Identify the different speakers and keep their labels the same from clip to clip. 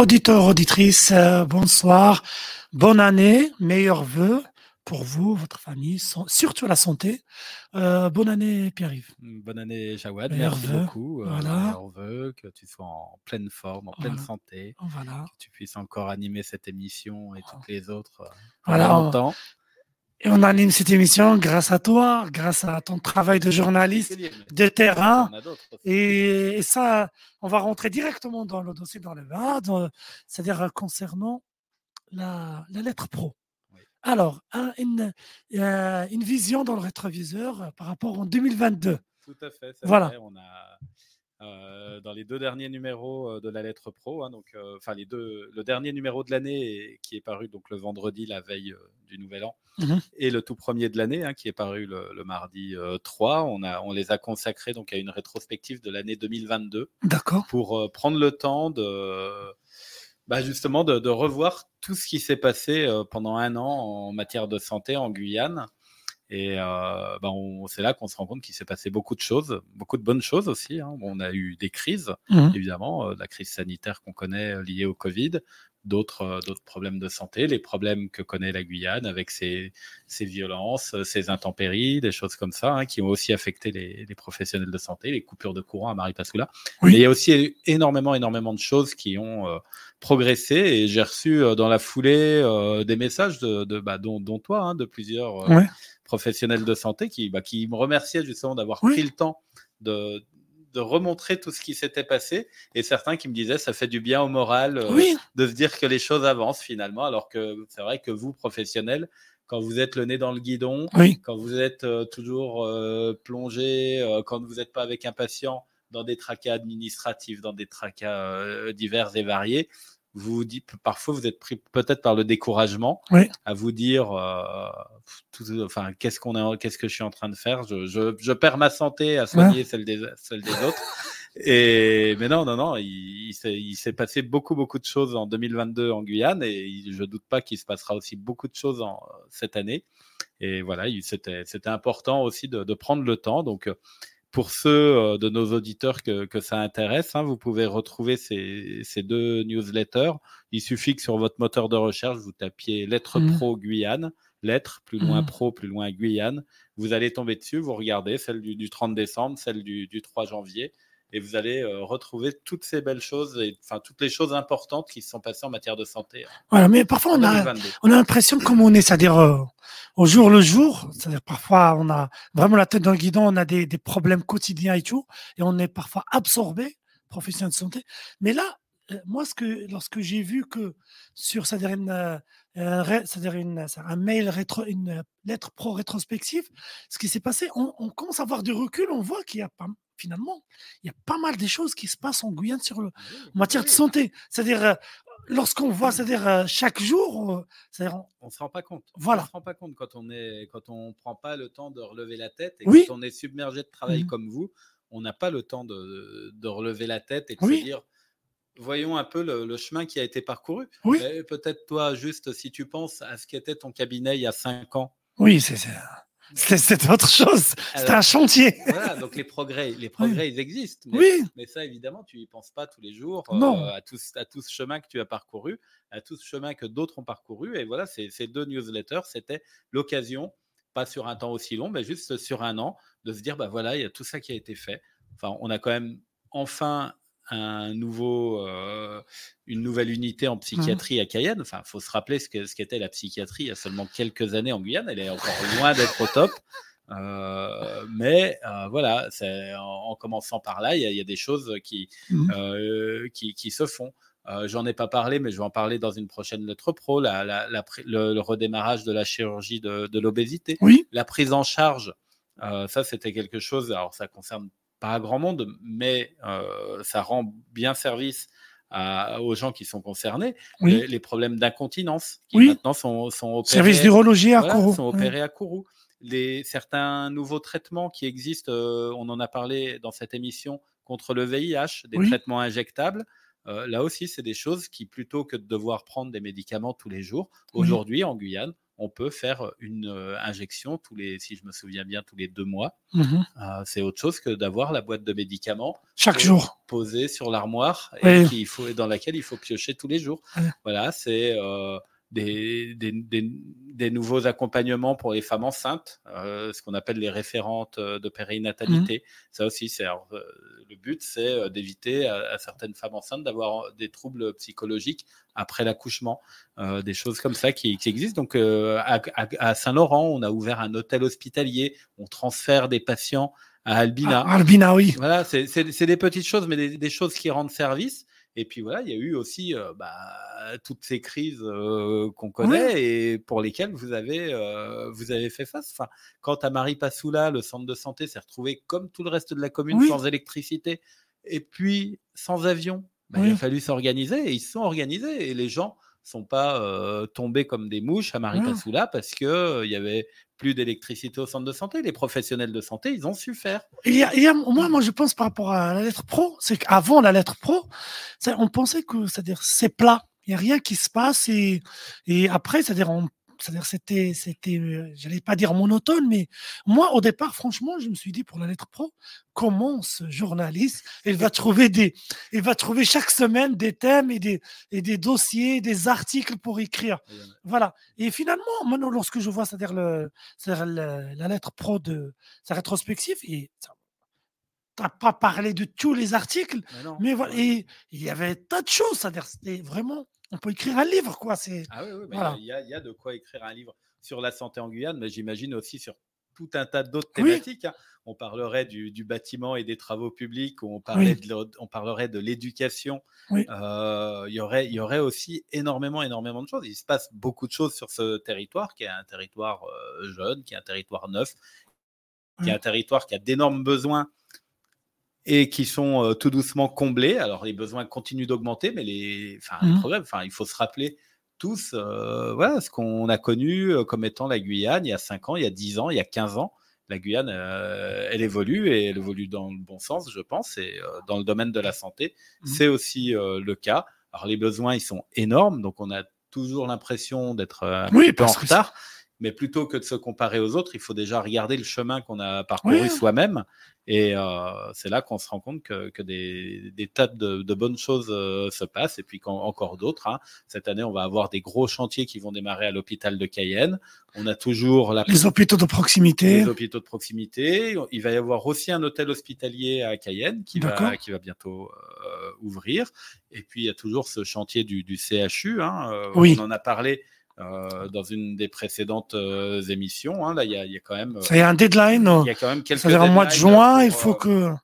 Speaker 1: Auditeurs, auditrices, euh, bonsoir. Bonne année, meilleurs vœux pour vous, votre famille, surtout la santé. Euh, bonne année, Pierre-Yves.
Speaker 2: Bonne année, Jawad. Merci beaucoup. Euh, meilleurs vœux, que tu sois en pleine forme, en pleine santé. Voilà. Que tu puisses encore animer cette émission et toutes les autres
Speaker 1: voilà. longtemps. Et on anime cette émission grâce à toi, grâce à ton travail de journaliste de terrain. Et, ça, on va rentrer directement dans le dossier dans le bas, c'est-à-dire concernant la, lettre pro. Alors, une, une, vision dans le rétroviseur par rapport en 2022.
Speaker 2: Tout à fait. Voilà. on a euh, dans les deux derniers numéros euh, de la lettre pro. Hein, donc, euh, enfin les deux, le dernier numéro de l'année qui est paru donc le vendredi, la veille du Nouvel An, mmh et le tout premier de l'année hein, qui est paru le, mardi 3. On a, on les a consacrés donc à une rétrospective de l'année 2022.
Speaker 1: D'accord.
Speaker 2: Pour prendre le temps de bah justement de, de, revoir tout ce qui s'est passé pendant un an en matière de santé en Guyane. Et euh, ben c'est là qu'on se rend compte qu'il s'est passé beaucoup de choses, beaucoup de bonnes choses aussi. Hein. On a eu des crises, mmh. évidemment, euh, la crise sanitaire qu'on connaît euh, liée au Covid, d'autres euh, d'autres problèmes de santé, les problèmes que connaît la Guyane avec ses, ses violences, ses intempéries, des choses comme ça, hein, qui ont aussi affecté les, les, professionnels de santé, les coupures de courant à Marie-Pascula. Oui. Mais il y a aussi énormément, énormément de choses qui ont progressé et j'ai reçu dans la foulée des messages de, de bah, dont, dont, toi, hein, de plusieurs ouais professionnels de santé qui, bah, qui me remerciaient justement d'avoir pris le temps de, de remontrer tout ce qui s'était passé et certains qui me disaient ça fait du bien au moral euh, de se dire que les choses avancent finalement alors que c'est vrai que vous professionnels quand vous êtes le nez dans le guidon quand vous êtes euh, toujours euh, plongé quand vous n'êtes pas avec un patient dans des tracas administratifs dans des tracas divers et variés vous dites parfois vous êtes pris peut-être par le découragement à vous dire euh, enfin qu'est-ce qu'on est qu'est-ce que je suis en train de faire? Je, je, je perds ma santé à soigner celle des celle des autres. Et mais non non non il, il s'est passé beaucoup beaucoup de choses en 2022 en Guyane et je doute pas qu'il se passera aussi beaucoup de choses en cette année. Et voilà c'était c'était important aussi de, de prendre le temps. Donc pour ceux euh, de nos auditeurs que, que ça intéresse, hein, vous pouvez retrouver ces, ces, deux newsletters. Il suffit que sur votre moteur de recherche, vous tapiez Lettres mmh. Pro Guyane, Lettres, plus loin mmh. Pro, plus loin Guyane. Vous allez tomber dessus, vous regardez celle du, du 30 décembre, celle du, du 3 janvier et vous allez euh, retrouver toutes ces belles choses, et, enfin toutes les choses importantes qui se sont passées en matière de santé.
Speaker 1: Hein. Voilà, mais parfois on a, on a l'impression comme on est, c'est-à-dire euh, au jour le jour, c'est-à-dire parfois on a vraiment la tête dans le guidon, on a des, des problèmes quotidiens et tout, et on est parfois absorbé, professionnel de santé. Mais là, moi, ce que, lorsque j'ai vu que sur, une, c'est-à-dire une, un mail rétro, une lettre pro rétrospective, ce qui s'est passé, on, on, commence à avoir du recul, on voit qu'il y a pas, finalement, il y a pas mal des choses qui se passent en Guyane sur le, en matière de santé. C'est-à-dire, euh, lorsqu'on voit, c'est-à-dire euh, chaque jour, on,
Speaker 2: on, se rend pas compte.
Speaker 1: Voilà.
Speaker 2: On se rend pas compte quand on est, quand on prend pas le temps de relever la tête et quand on est submergé de travail mmh. comme vous, on n'a pas le temps de, de, relever la tête et de se dire. Voyons un peu le, chemin qui a été parcouru.
Speaker 1: Oui.
Speaker 2: Peut-être toi, juste si tu penses à ce qu'était ton cabinet il y a cinq ans.
Speaker 1: Oui, c'est ça. C'est autre chose. C'est un chantier.
Speaker 2: Voilà, donc les progrès, les progrès, ils existent. Mais,
Speaker 1: oui.
Speaker 2: Mais ça, évidemment, tu n'y penses pas tous les jours
Speaker 1: non.
Speaker 2: Euh, à, tout, à tout ce chemin que tu as parcouru, à tout ce chemin que d'autres ont parcouru. Et voilà, ces, ces deux newsletters, c'était l'occasion, pas sur un temps aussi long, mais juste sur un an, de se dire, bah voilà, il y a tout ça qui a été fait. Enfin, on a quand même enfin un nouveau, euh, une nouvelle unité en psychiatrie à Cayenne. Enfin, il faut se rappeler ce qu'était ce la psychiatrie il y a seulement quelques années en Guyane. Elle est encore loin d'être au top. Euh, mais euh, voilà, en, en, commençant par là, il y, a, il y a des choses qui, mmh. euh, qui, qui, se font. J'en ai pas parlé, mais je vais en parler dans une prochaine lettre pro. La, la, la, le, le, redémarrage de la chirurgie de, de l'obésité,
Speaker 1: oui.
Speaker 2: la prise en charge. Ça, c'était quelque chose. Alors, ça concerne pas grand monde, mais euh, ça rend bien service à, aux gens qui sont concernés.
Speaker 1: Oui.
Speaker 2: Les, les, problèmes d'incontinence qui
Speaker 1: oui.
Speaker 2: maintenant sont, sont opérés,
Speaker 1: Service d'urologie à
Speaker 2: voilà,
Speaker 1: Kourou.
Speaker 2: sont opérés oui. à Kourou. Les, certains nouveaux traitements qui existent, euh, on en a parlé dans cette émission, contre le VIH, des traitements injectables. Euh, là aussi, c'est des choses qui, plutôt que de devoir prendre des médicaments tous les jours, aujourd'hui en Guyane, on peut faire une injection tous les, si je me souviens bien, tous les deux mois. Mhm. c'est autre chose que d'avoir la boîte de médicaments
Speaker 1: chaque jour
Speaker 2: posée sur l'armoire et faut, dans laquelle il faut piocher tous les jours. Voilà, c'est des, des, nouveaux accompagnements pour les femmes enceintes, euh, ce qu'on appelle les référentes euh, de périnatalité. Mmh. Ça aussi, c'est euh, le but, c'est d'éviter à, certaines femmes enceintes d'avoir des troubles psychologiques après l'accouchement, des choses comme ça qui, existent. Donc, à, Saint-Laurent, on a ouvert un hôtel hospitalier, on transfère des patients à Albina.
Speaker 1: Ah, Albina, oui.
Speaker 2: Voilà, c'est des petites choses, mais des, des choses qui rendent service. Et puis voilà, il y a eu aussi bah, toutes ces crises qu'on connaît et pour lesquelles vous avez, vous avez fait face. Enfin, quant à Marie Passoula, le centre de santé s'est retrouvé comme tout le reste de la commune sans électricité et puis sans avion. Bah, il a fallu s'organiser et ils se sont organisés et les gens sont pas tombés comme des mouches à Marie Passoula parce que il y avait plus d'électricité au centre de santé. Les professionnels de santé, ils ont su faire.
Speaker 1: Il y a, moi, moi, je pense par rapport à la lettre pro, c'est qu'avant la lettre pro, on pensait que, c'est-à-dire, c'est plat. Il n'y a rien qui se passe et, et après, c'est-à-dire, on c'est-à-dire c'était, c'était, euh, j'allais pas dire monotone, mais moi au départ, franchement, je me suis dit pour la lettre pro, comment ce journaliste, il va trouver des, il va trouver chaque semaine des thèmes et des, et des dossiers, des articles pour écrire. Voilà. Et finalement, maintenant, lorsque je vois, c'est-à-dire le, c'est-à-dire la lettre pro de sa rétrospective, et n'as pas parlé de tous les articles, mais, voilà, et il y avait tas de choses, c'est-à-dire c'était vraiment on peut écrire un livre, quoi. C'est
Speaker 2: ah oui, oui il y, a de quoi écrire un livre sur la santé en Guyane, mais j'imagine aussi sur tout un tas d'autres thématiques. Hein. On parlerait du, bâtiment et des travaux publics, on, on parlerait de l'éducation. Euh, il, y aurait, il y aurait aussi énormément, énormément de choses. Il se passe beaucoup de choses sur ce territoire, qui est un territoire euh, jeune, qui est un territoire neuf, qui est un territoire qui a d'énormes besoins et qui sont euh, tout doucement comblés. Alors les besoins continuent d'augmenter, mais les, enfin, mmh. enfin, il faut se rappeler tous euh, voilà, ce qu'on a connu euh, comme étant la Guyane il y a 5 ans, il y a 10 ans, il y a 15 ans. La Guyane, elle évolue et elle évolue dans le bon sens, je pense, et dans le domaine de la santé, mmh. c'est aussi le cas. Alors les besoins, ils sont énormes, donc on a toujours l'impression d'être un peu en retard. Mais plutôt que de se comparer aux autres, il faut déjà regarder le chemin qu'on a parcouru soi-même et euh, c'est là qu'on se rend compte que, des, tas de, bonnes choses euh, se passent, et puis encore d'autres. Hein. Cette année, on va avoir des gros chantiers qui vont démarrer à l'hôpital de Cayenne. On a toujours la...
Speaker 1: les hôpitaux de proximité.
Speaker 2: Les hôpitaux de proximité. Il va y avoir aussi un hôtel hospitalier à Cayenne qui, va, qui va bientôt euh, ouvrir. Et puis, il y a toujours ce chantier du, CHU. Hein.
Speaker 1: oui.
Speaker 2: On en a parlé euh, dans une des précédentes euh, émissions. Hein. là, il y, a quand même.
Speaker 1: Il y a un deadline. Il y a quand même quelques. C'est-à-dire mois de juin, il faut
Speaker 2: euh,
Speaker 1: que.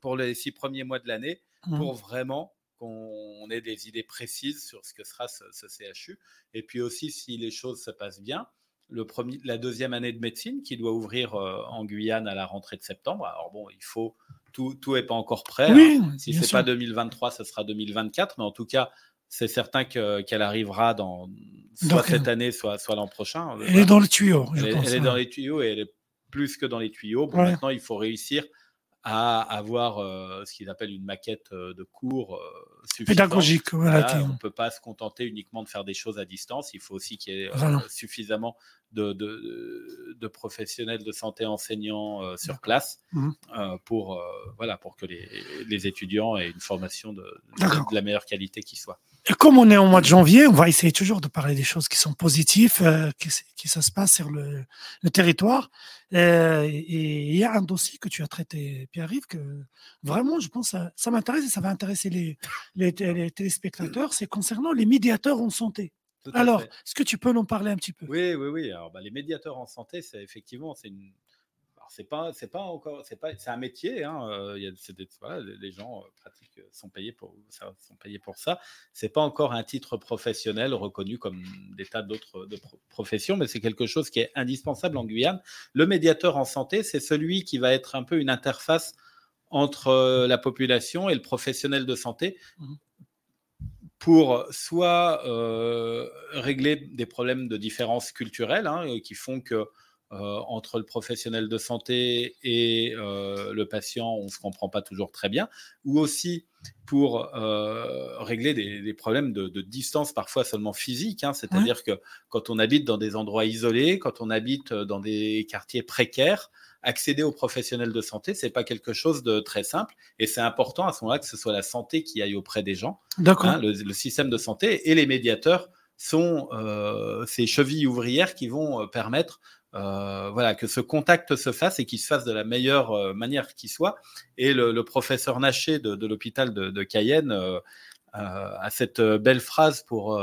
Speaker 2: Pour les six premiers mois de l'année, mmh. pour vraiment qu'on ait des idées précises sur ce que sera ce, CHU. Et puis aussi, si les choses se passent bien, le premier, la deuxième année de médecine qui doit ouvrir en Guyane à la rentrée de septembre. Alors bon, il faut tout, tout est pas encore prêt. Hein. Si c'est pas 2023, ce sera 2024. Mais en tout cas, c'est certain qu'elle arrivera dans soit cette année, soit, soit l'an prochain.
Speaker 1: Elle est dans les tuyaux.
Speaker 2: Elle, est, dans les tuyaux et elle est plus que dans les tuyaux. Maintenant, il faut réussir à avoir euh, ce qu'ils appellent une maquette euh, de cours
Speaker 1: euh, pédagogique.
Speaker 2: Voilà, on ne peut pas se contenter uniquement de faire des choses à distance. Il faut aussi qu'il y ait suffisamment de, de, professionnels de santé enseignants sur place mmh. pour, voilà, pour que les, les, étudiants aient une formation de, de la meilleure qualité qui soit.
Speaker 1: Et comme on est au mois de janvier, on va essayer toujours de parler des choses qui sont positives, euh, qui, qui, ça se passe sur le, le territoire. Euh, et il y a un dossier que tu as traité, Pierre-Yves, que vraiment, je pense, ça, ça m'intéresse et ça va intéresser les, les, téléspectateurs. C'est concernant les médiateurs en santé. Alors, est-ce que tu peux nous parler un petit peu?
Speaker 2: Oui, oui, oui. Alors, bah, les médiateurs en santé, c'est effectivement, c'est une, c'est pas, c'est pas encore, c'est pas, c'est un métier. Hein, euh, y a, des, voilà, les gens euh, pratiques euh, sont payés pour ça, sont payés pour ça. C'est pas encore un titre professionnel reconnu comme des tas d'autres de professions, mais c'est quelque chose qui est indispensable en Guyane. Le médiateur en santé, c'est celui qui va être un peu une interface entre la population et le professionnel de santé. Mmh. Pour soit régler des problèmes de différence culturelle hein, qui font que entre le professionnel de santé et le patient, on ne se comprend pas toujours très bien, ou aussi pour régler des, problèmes de, distance, parfois seulement physique. Hein. C'est-à-dire que quand on habite dans des endroits isolés, quand on habite dans des quartiers précaires, accéder aux professionnels de santé, c'est pas quelque chose de très simple. Et c'est important à ce moment-là que ce soit la santé qui aille auprès des gens.
Speaker 1: D'accord. Hein,
Speaker 2: le, système de santé et les médiateurs sont euh, ces chevilles ouvrières qui vont euh, permettre euh, voilà, que ce contact se fasse et qu'il se fasse de la meilleure manière qui soit. Et le, professeur Naché de, l'hôpital de, Cayenne a cette belle phrase pour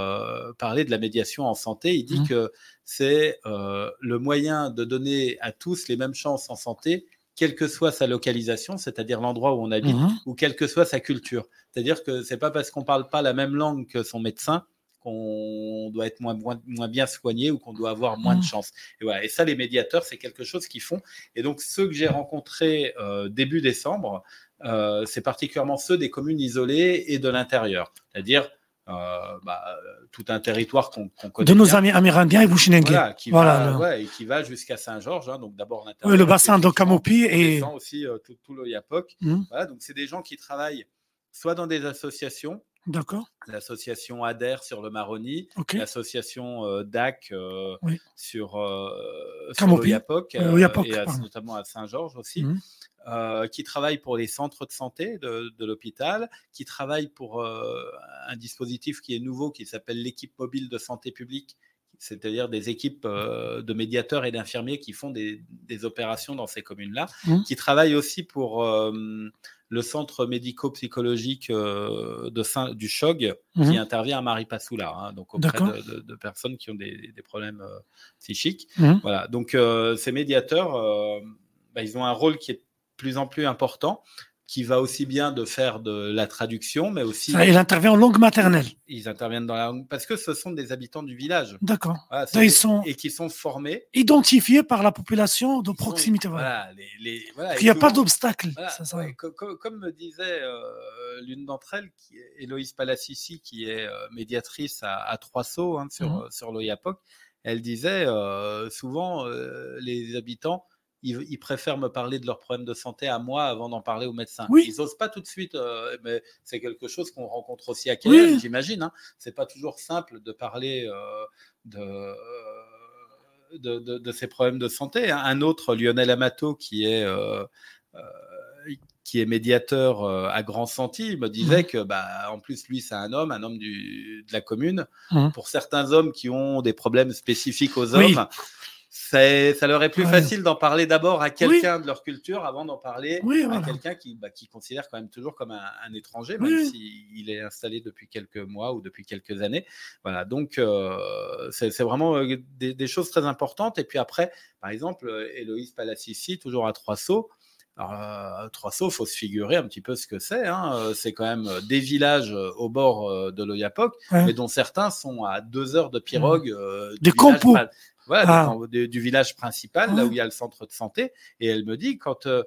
Speaker 2: parler de la médiation en santé. Il dit mmh. que c'est le moyen de donner à tous les mêmes chances en santé quelle que soit sa localisation, c'est-à-dire l'endroit où on habite, mmh. ou quelle que soit sa culture. C'est-à-dire que c'est pas parce qu'on parle pas la même langue que son médecin qu'on doit être moins, moins, bien soigné ou qu'on doit avoir moins de mmh. chance. Et, voilà. et ça, les médiateurs, c'est quelque chose qu'ils font. Et donc, ceux que j'ai rencontrés euh, début décembre, euh, c'est particulièrement ceux des communes isolées et de l'intérieur. C'est-à-dire euh, bah, tout un territoire qu'on connaît.
Speaker 1: De nos amis amérindiens et Bushinengue. Voilà,
Speaker 2: qui va, ouais, et qui va jusqu'à Saint-Georges. Hein, donc d'abord
Speaker 1: l'intérieur. le bassin de Camopi
Speaker 2: et. aussi tout, tout, le Yapok. Mmh. Voilà, donc c'est des gens qui travaillent soit dans des associations,
Speaker 1: D'accord.
Speaker 2: L'association ADER sur le Maroni, l'association euh, DAC euh, sur, euh, le Yapok, et notamment à Saint-Georges aussi, mmh. Qui travaille pour les centres de santé de, de l'hôpital, qui travaille pour un dispositif qui est nouveau qui s'appelle l'équipe mobile de santé publique, c'est-à-dire des équipes de médiateurs et d'infirmiers qui font des, des, opérations dans ces communes-là, mmh. qui travaillent aussi pour le centre médico-psychologique euh, de du CHOG qui mhm. intervient à Maripasoula, hein, donc auprès de, personnes qui ont des, problèmes euh, psychiques. Mhm. Voilà, donc euh, ces médiateurs, bah, ils ont un rôle qui est de plus en plus important qui va aussi bien de faire de la traduction, mais aussi.
Speaker 1: il intervient en langue maternelle.
Speaker 2: Ils interviennent dans la langue parce que ce sont des habitants du village.
Speaker 1: D'accord.
Speaker 2: ils sont et qui sont formés,
Speaker 1: identifiés par la population de proximité.
Speaker 2: voilà. Les,
Speaker 1: il n'y a pas d'obstacle.
Speaker 2: comme, me disait euh, l'une d'entre elles, qui est Héloïse Palacici, qui est euh, médiatrice à, à Trois Sceaux hein, sur, mhm. sur l'OIAPOC, elle disait euh, souvent les habitants ils, préfèrent me parler de leurs problèmes de santé à moi avant d'en parler au médecin. Ils n'osent pas tout de suite, euh, mais c'est quelque chose qu'on rencontre aussi à Québec, j'imagine. Hein. C'est pas toujours simple de parler euh, euh, de, de, ces problèmes de santé. Hein. Un autre, Lionel Amato, qui est qui est médiateur à Grand Santi, me disait que, bah, en plus, lui, c'est un homme, un homme du, de la commune. Mmh. Pour certains hommes qui ont des problèmes spécifiques aux hommes, ça leur est plus facile d'en parler d'abord à quelqu'un de leur culture avant d'en parler à quelqu'un qui, bah, qui considère quand même toujours comme un, étranger, même s'il est installé depuis quelques mois ou depuis quelques années. Voilà, donc euh, c'est vraiment euh, des, choses très importantes. Et puis après, par exemple, euh, Héloïse Palacici, toujours à Trois Sceaux. Alors, Trois Sceaux, faut se figurer un petit peu ce que c'est. Hein. C'est quand même des villages au bord de l'Oyapoc, mais dont certains sont à deux heures de pirogue.
Speaker 1: des compos
Speaker 2: voilà, ah. du village principal, là où il y a le centre de santé. Et elle me dit, quand euh,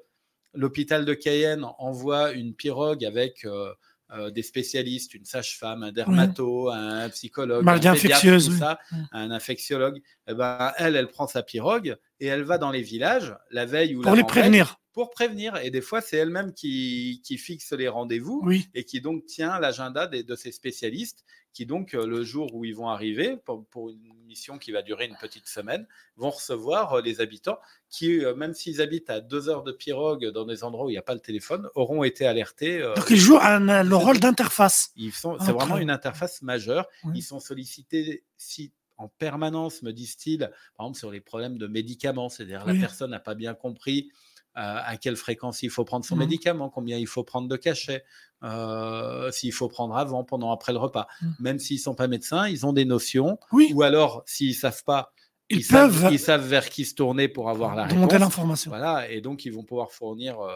Speaker 2: l'hôpital de Cayenne envoie une pirogue avec euh, euh, des spécialistes, une sage-femme, un dermato, un psychologue,
Speaker 1: un, infectieuse,
Speaker 2: ça, un infectiologue, eh ben, elle, elle prend sa pirogue et elle va dans les villages la veille ou
Speaker 1: pour les prévenir
Speaker 2: pour prévenir. Et des fois, c'est elle-même qui, qui, fixe les rendez-vous et qui donc tient l'agenda de ces spécialistes qui donc, euh, le jour où ils vont arriver, pour, une mission qui va durer une petite semaine, vont recevoir euh, les habitants qui, euh, même s'ils habitent à deux heures de pirogue dans des endroits où il n'y a pas le téléphone, auront été alertés.
Speaker 1: donc, ils jouent le rôle d'interface.
Speaker 2: C'est vraiment une interface majeure. Ils sont sollicités si en permanence, me disent-ils, par exemple sur les problèmes de médicaments, c'est-à-dire la personne n'a pas bien compris à quelle fréquence il faut prendre son mmh. médicament, combien il faut prendre de cachet, euh, s'il faut prendre avant, pendant, après le repas. Mmh. Même s'ils ne sont pas médecins, ils ont des notions. Ou alors, s'ils ne savent pas, ils, savent, ils, savent, vers qui se tourner pour avoir la réponse.
Speaker 1: l'information.
Speaker 2: Voilà, et donc ils vont pouvoir fournir euh,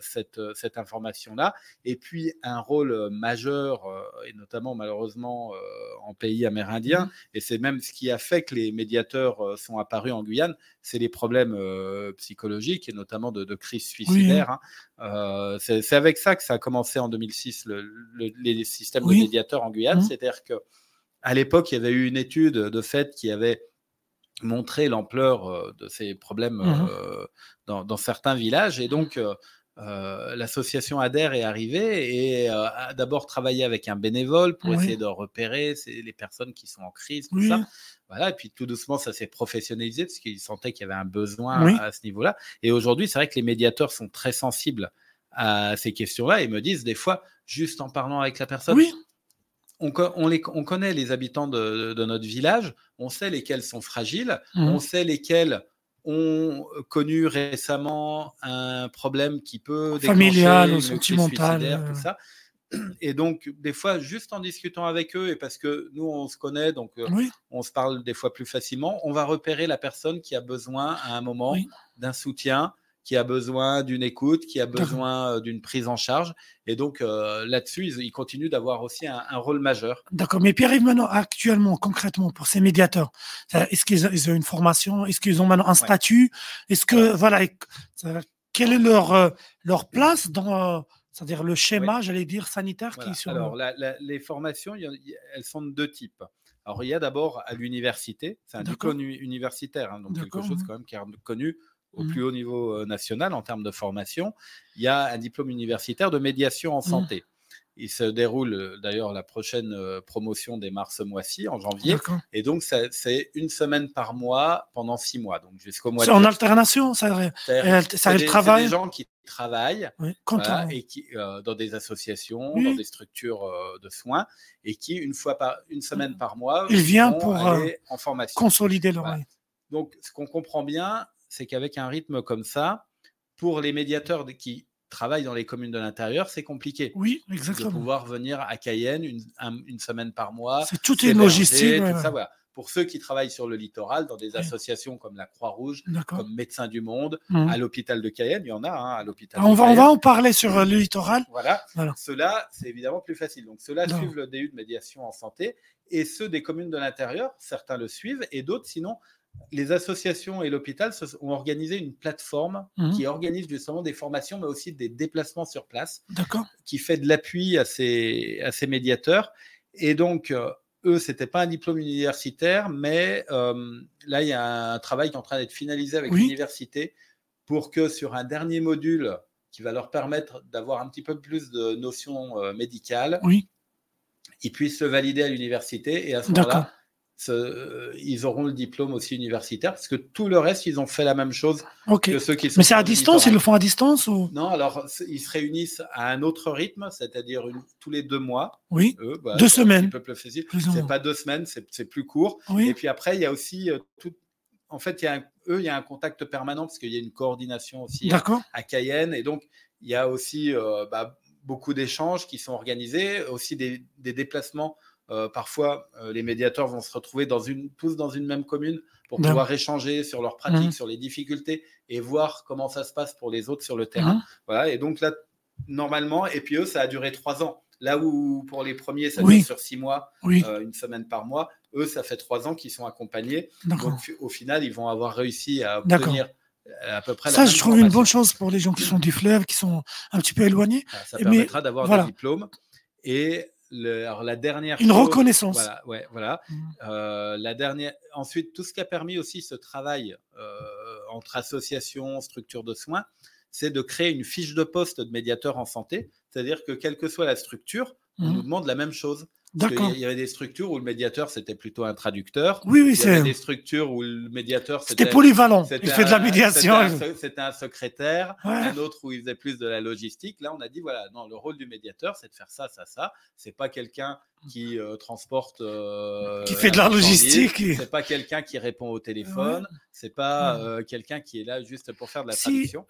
Speaker 2: cette, euh, cette information-là. Et puis un rôle euh, majeur, et notamment malheureusement en pays amérindien, mmh. et c'est même ce qui a fait que les médiateurs sont apparus en Guyane, c'est les problèmes psychologiques et notamment de, de crise suicidaire. Hein. c'est avec ça que ça a commencé en 2006, le, les systèmes de médiateurs en Guyane. Mmh. C'est-à-dire que à l'époque, il y avait eu une étude de fait qui avait montrer l'ampleur de ces problèmes
Speaker 1: Mmh
Speaker 2: dans, certains villages. Et donc, l'association ADER est arrivée et a d'abord travaillé avec un bénévole pour essayer de repérer les personnes qui sont en crise, tout ça. Voilà, et puis tout doucement, ça s'est professionnalisé parce qu'ils sentaient qu'il y avait un besoin à ce niveau-là. Et aujourd'hui, c'est vrai que les médiateurs sont très sensibles à ces questions-là et me disent des fois, juste en parlant avec la personne, on, on, connaît les habitants de, notre village, on sait lesquels sont fragiles, mmh. on sait lesquels ont connu récemment un problème qui peut
Speaker 1: familial ou sentimental,
Speaker 2: tout ça. Et donc, des fois, juste en discutant avec eux, et parce que nous, on se connaît, donc euh, on se parle des fois plus facilement, on va repérer la personne qui a besoin à un moment d'un soutien, qui a besoin d'une écoute, qui a besoin euh, d'une prise en charge. Et donc euh, là-dessus, ils, continuent d'avoir aussi un, rôle majeur.
Speaker 1: D'accord. Mais Pierre-Yves, maintenant, actuellement, concrètement, pour ces médiateurs, est-ce qu'ils ont, une formation? Est-ce qu'ils ont maintenant un statut? Est-ce que, voilà, quelle est leur, leur place dans c'est-à-dire le schéma, j'allais dire, sanitaire qui est sur
Speaker 2: Alors, les formations, elles sont de deux types. Alors, il y a d'abord à l'université, c'est un diplôme universitaire, hein, donc quelque chose quand même qui est reconnu au mmh. plus haut niveau euh, national en termes de formation. Il y a un diplôme universitaire de médiation en mmh. santé. Il se déroule euh, d'ailleurs la prochaine euh, promotion des ce mois-ci, en janvier. Et donc, c'est une semaine par mois pendant six mois. Donc, jusqu'au mois
Speaker 1: C'est en alternation, ça, ça,
Speaker 2: des,
Speaker 1: travail.
Speaker 2: des gens qui travaillent et qui, euh, dans des associations, dans des structures de soins, et qui, une fois par une semaine par mois,
Speaker 1: il vient pour
Speaker 2: en formation.
Speaker 1: consolider leur
Speaker 2: Donc, ce qu'on comprend bien, c'est qu'avec un rythme comme ça, pour les médiateurs qui travaille dans les communes de l'intérieur, c'est compliqué.
Speaker 1: Oui, exactement.
Speaker 2: De pouvoir venir à Cayenne une, une semaine par mois.
Speaker 1: C'est toute une logistique.
Speaker 2: ça, voilà. Pour ceux qui travaillent sur le littoral, dans des associations comme la Croix-Rouge, comme Médecins du Monde, mmh. à l'hôpital de Cayenne, il y en a hein, à l'hôpital.
Speaker 1: On, va, on va en parler sur le littoral.
Speaker 2: Voilà. voilà. Ceux-là, c'est évidemment plus facile. Donc, ceux-là suivent le DU de médiation en santé et ceux des communes de l'intérieur, certains le suivent et d'autres, sinon, les associations et l'hôpital ont organisé une plateforme mmh. qui organise justement des formations, mais aussi des déplacements sur place, qui fait de l'appui à ces, à ces médiateurs. Et donc, euh, eux, ce n'était pas un diplôme universitaire, mais euh, là, il y a un travail qui est en train d'être finalisé avec l'université pour que sur un dernier module qui va leur permettre d'avoir un petit peu plus de notions euh, médicales,
Speaker 1: oui.
Speaker 2: ils puissent se valider à l'université. Et à ce moment-là, ils auront le diplôme aussi universitaire parce que tout le reste, ils ont fait la même chose que ceux qui sont.
Speaker 1: Mais c'est à distance, ils le font à distance ou?
Speaker 2: Non, alors ils se réunissent à un autre rythme, c'est-à-dire tous les deux mois.
Speaker 1: Oui. Bah, deux semaines.
Speaker 2: C'est pas deux semaines, c'est plus court. Et puis après, il y a aussi euh, tout. En fait, il y a eux, il y a un contact permanent parce qu'il y a une coordination aussi à, Cayenne et donc il y a aussi euh, bah, beaucoup d'échanges qui sont organisés, aussi des, des déplacements euh, parfois, euh, les médiateurs vont se retrouver dans une, tous dans une même commune pour pouvoir échanger sur leurs pratiques, mmh. sur les difficultés et voir comment ça se passe pour les autres sur le terrain. Mmh. Voilà, et donc là, normalement, et puis eux, ça a duré trois ans. Là où pour les premiers, ça dure sur six mois, euh, une semaine par mois, eux, ça fait trois ans qu'ils sont accompagnés. Donc au final, ils vont avoir réussi à obtenir à peu près
Speaker 1: ça, je trouve une bonne chose pour les gens qui sont du fleuve, qui sont un petit peu éloignés.
Speaker 2: Ça, permettra d'avoir des diplômes. Et alors la dernière
Speaker 1: une reconnaissance.
Speaker 2: Voilà, ouais, voilà. Mmh. Euh, la dernière. Ensuite, tout ce qui a permis aussi ce travail euh, entre associations, structures de soins, c'est de créer une fiche de poste de médiateur en santé. C'est-à-dire que quelle que soit la structure, on mmh. nous demande la même chose. Il y avait des structures où le médiateur, c'était plutôt un traducteur.
Speaker 1: Oui, oui,
Speaker 2: Il y avait des structures où le médiateur,
Speaker 1: c'était polyvalent. Il fait de la médiation.
Speaker 2: C'était un, secrétaire. Un autre où il faisait plus de la logistique. Là, on a dit, voilà, non, le rôle du médiateur, c'est de faire ça, ça, ça. C'est pas quelqu'un qui euh, transporte. Euh,
Speaker 1: qui fait de la logistique.
Speaker 2: C'est pas quelqu'un qui répond au téléphone. C'est pas euh, quelqu'un qui est là juste pour faire de la traduction.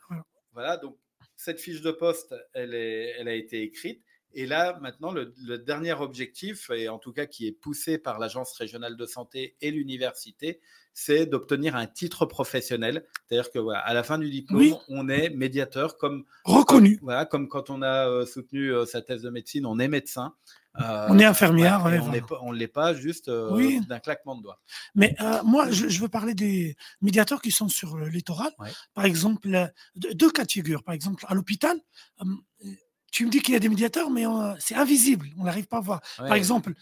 Speaker 2: Voilà, donc cette fiche de poste, elle, est, elle a été écrite. Et là, maintenant, le, dernier objectif, et en tout cas qui est poussé par l'Agence régionale de santé et l'université, c'est d'obtenir un titre professionnel. C'est-à-dire que voilà, à la fin du diplôme, on est médiateur comme
Speaker 1: reconnu.
Speaker 2: voilà, comme quand on a euh, soutenu euh, sa thèse de médecine, on est médecin.
Speaker 1: Euh, on est infirmière.
Speaker 2: on ne l'est pas juste d'un claquement de doigts.
Speaker 1: Mais moi, je, veux parler des médiateurs qui sont sur le littoral. Par exemple, deux cas de figure. Par exemple, à l'hôpital, tu me dis qu'il y a des médiateurs, mais c'est invisible, on n'arrive pas à voir. Par exemple,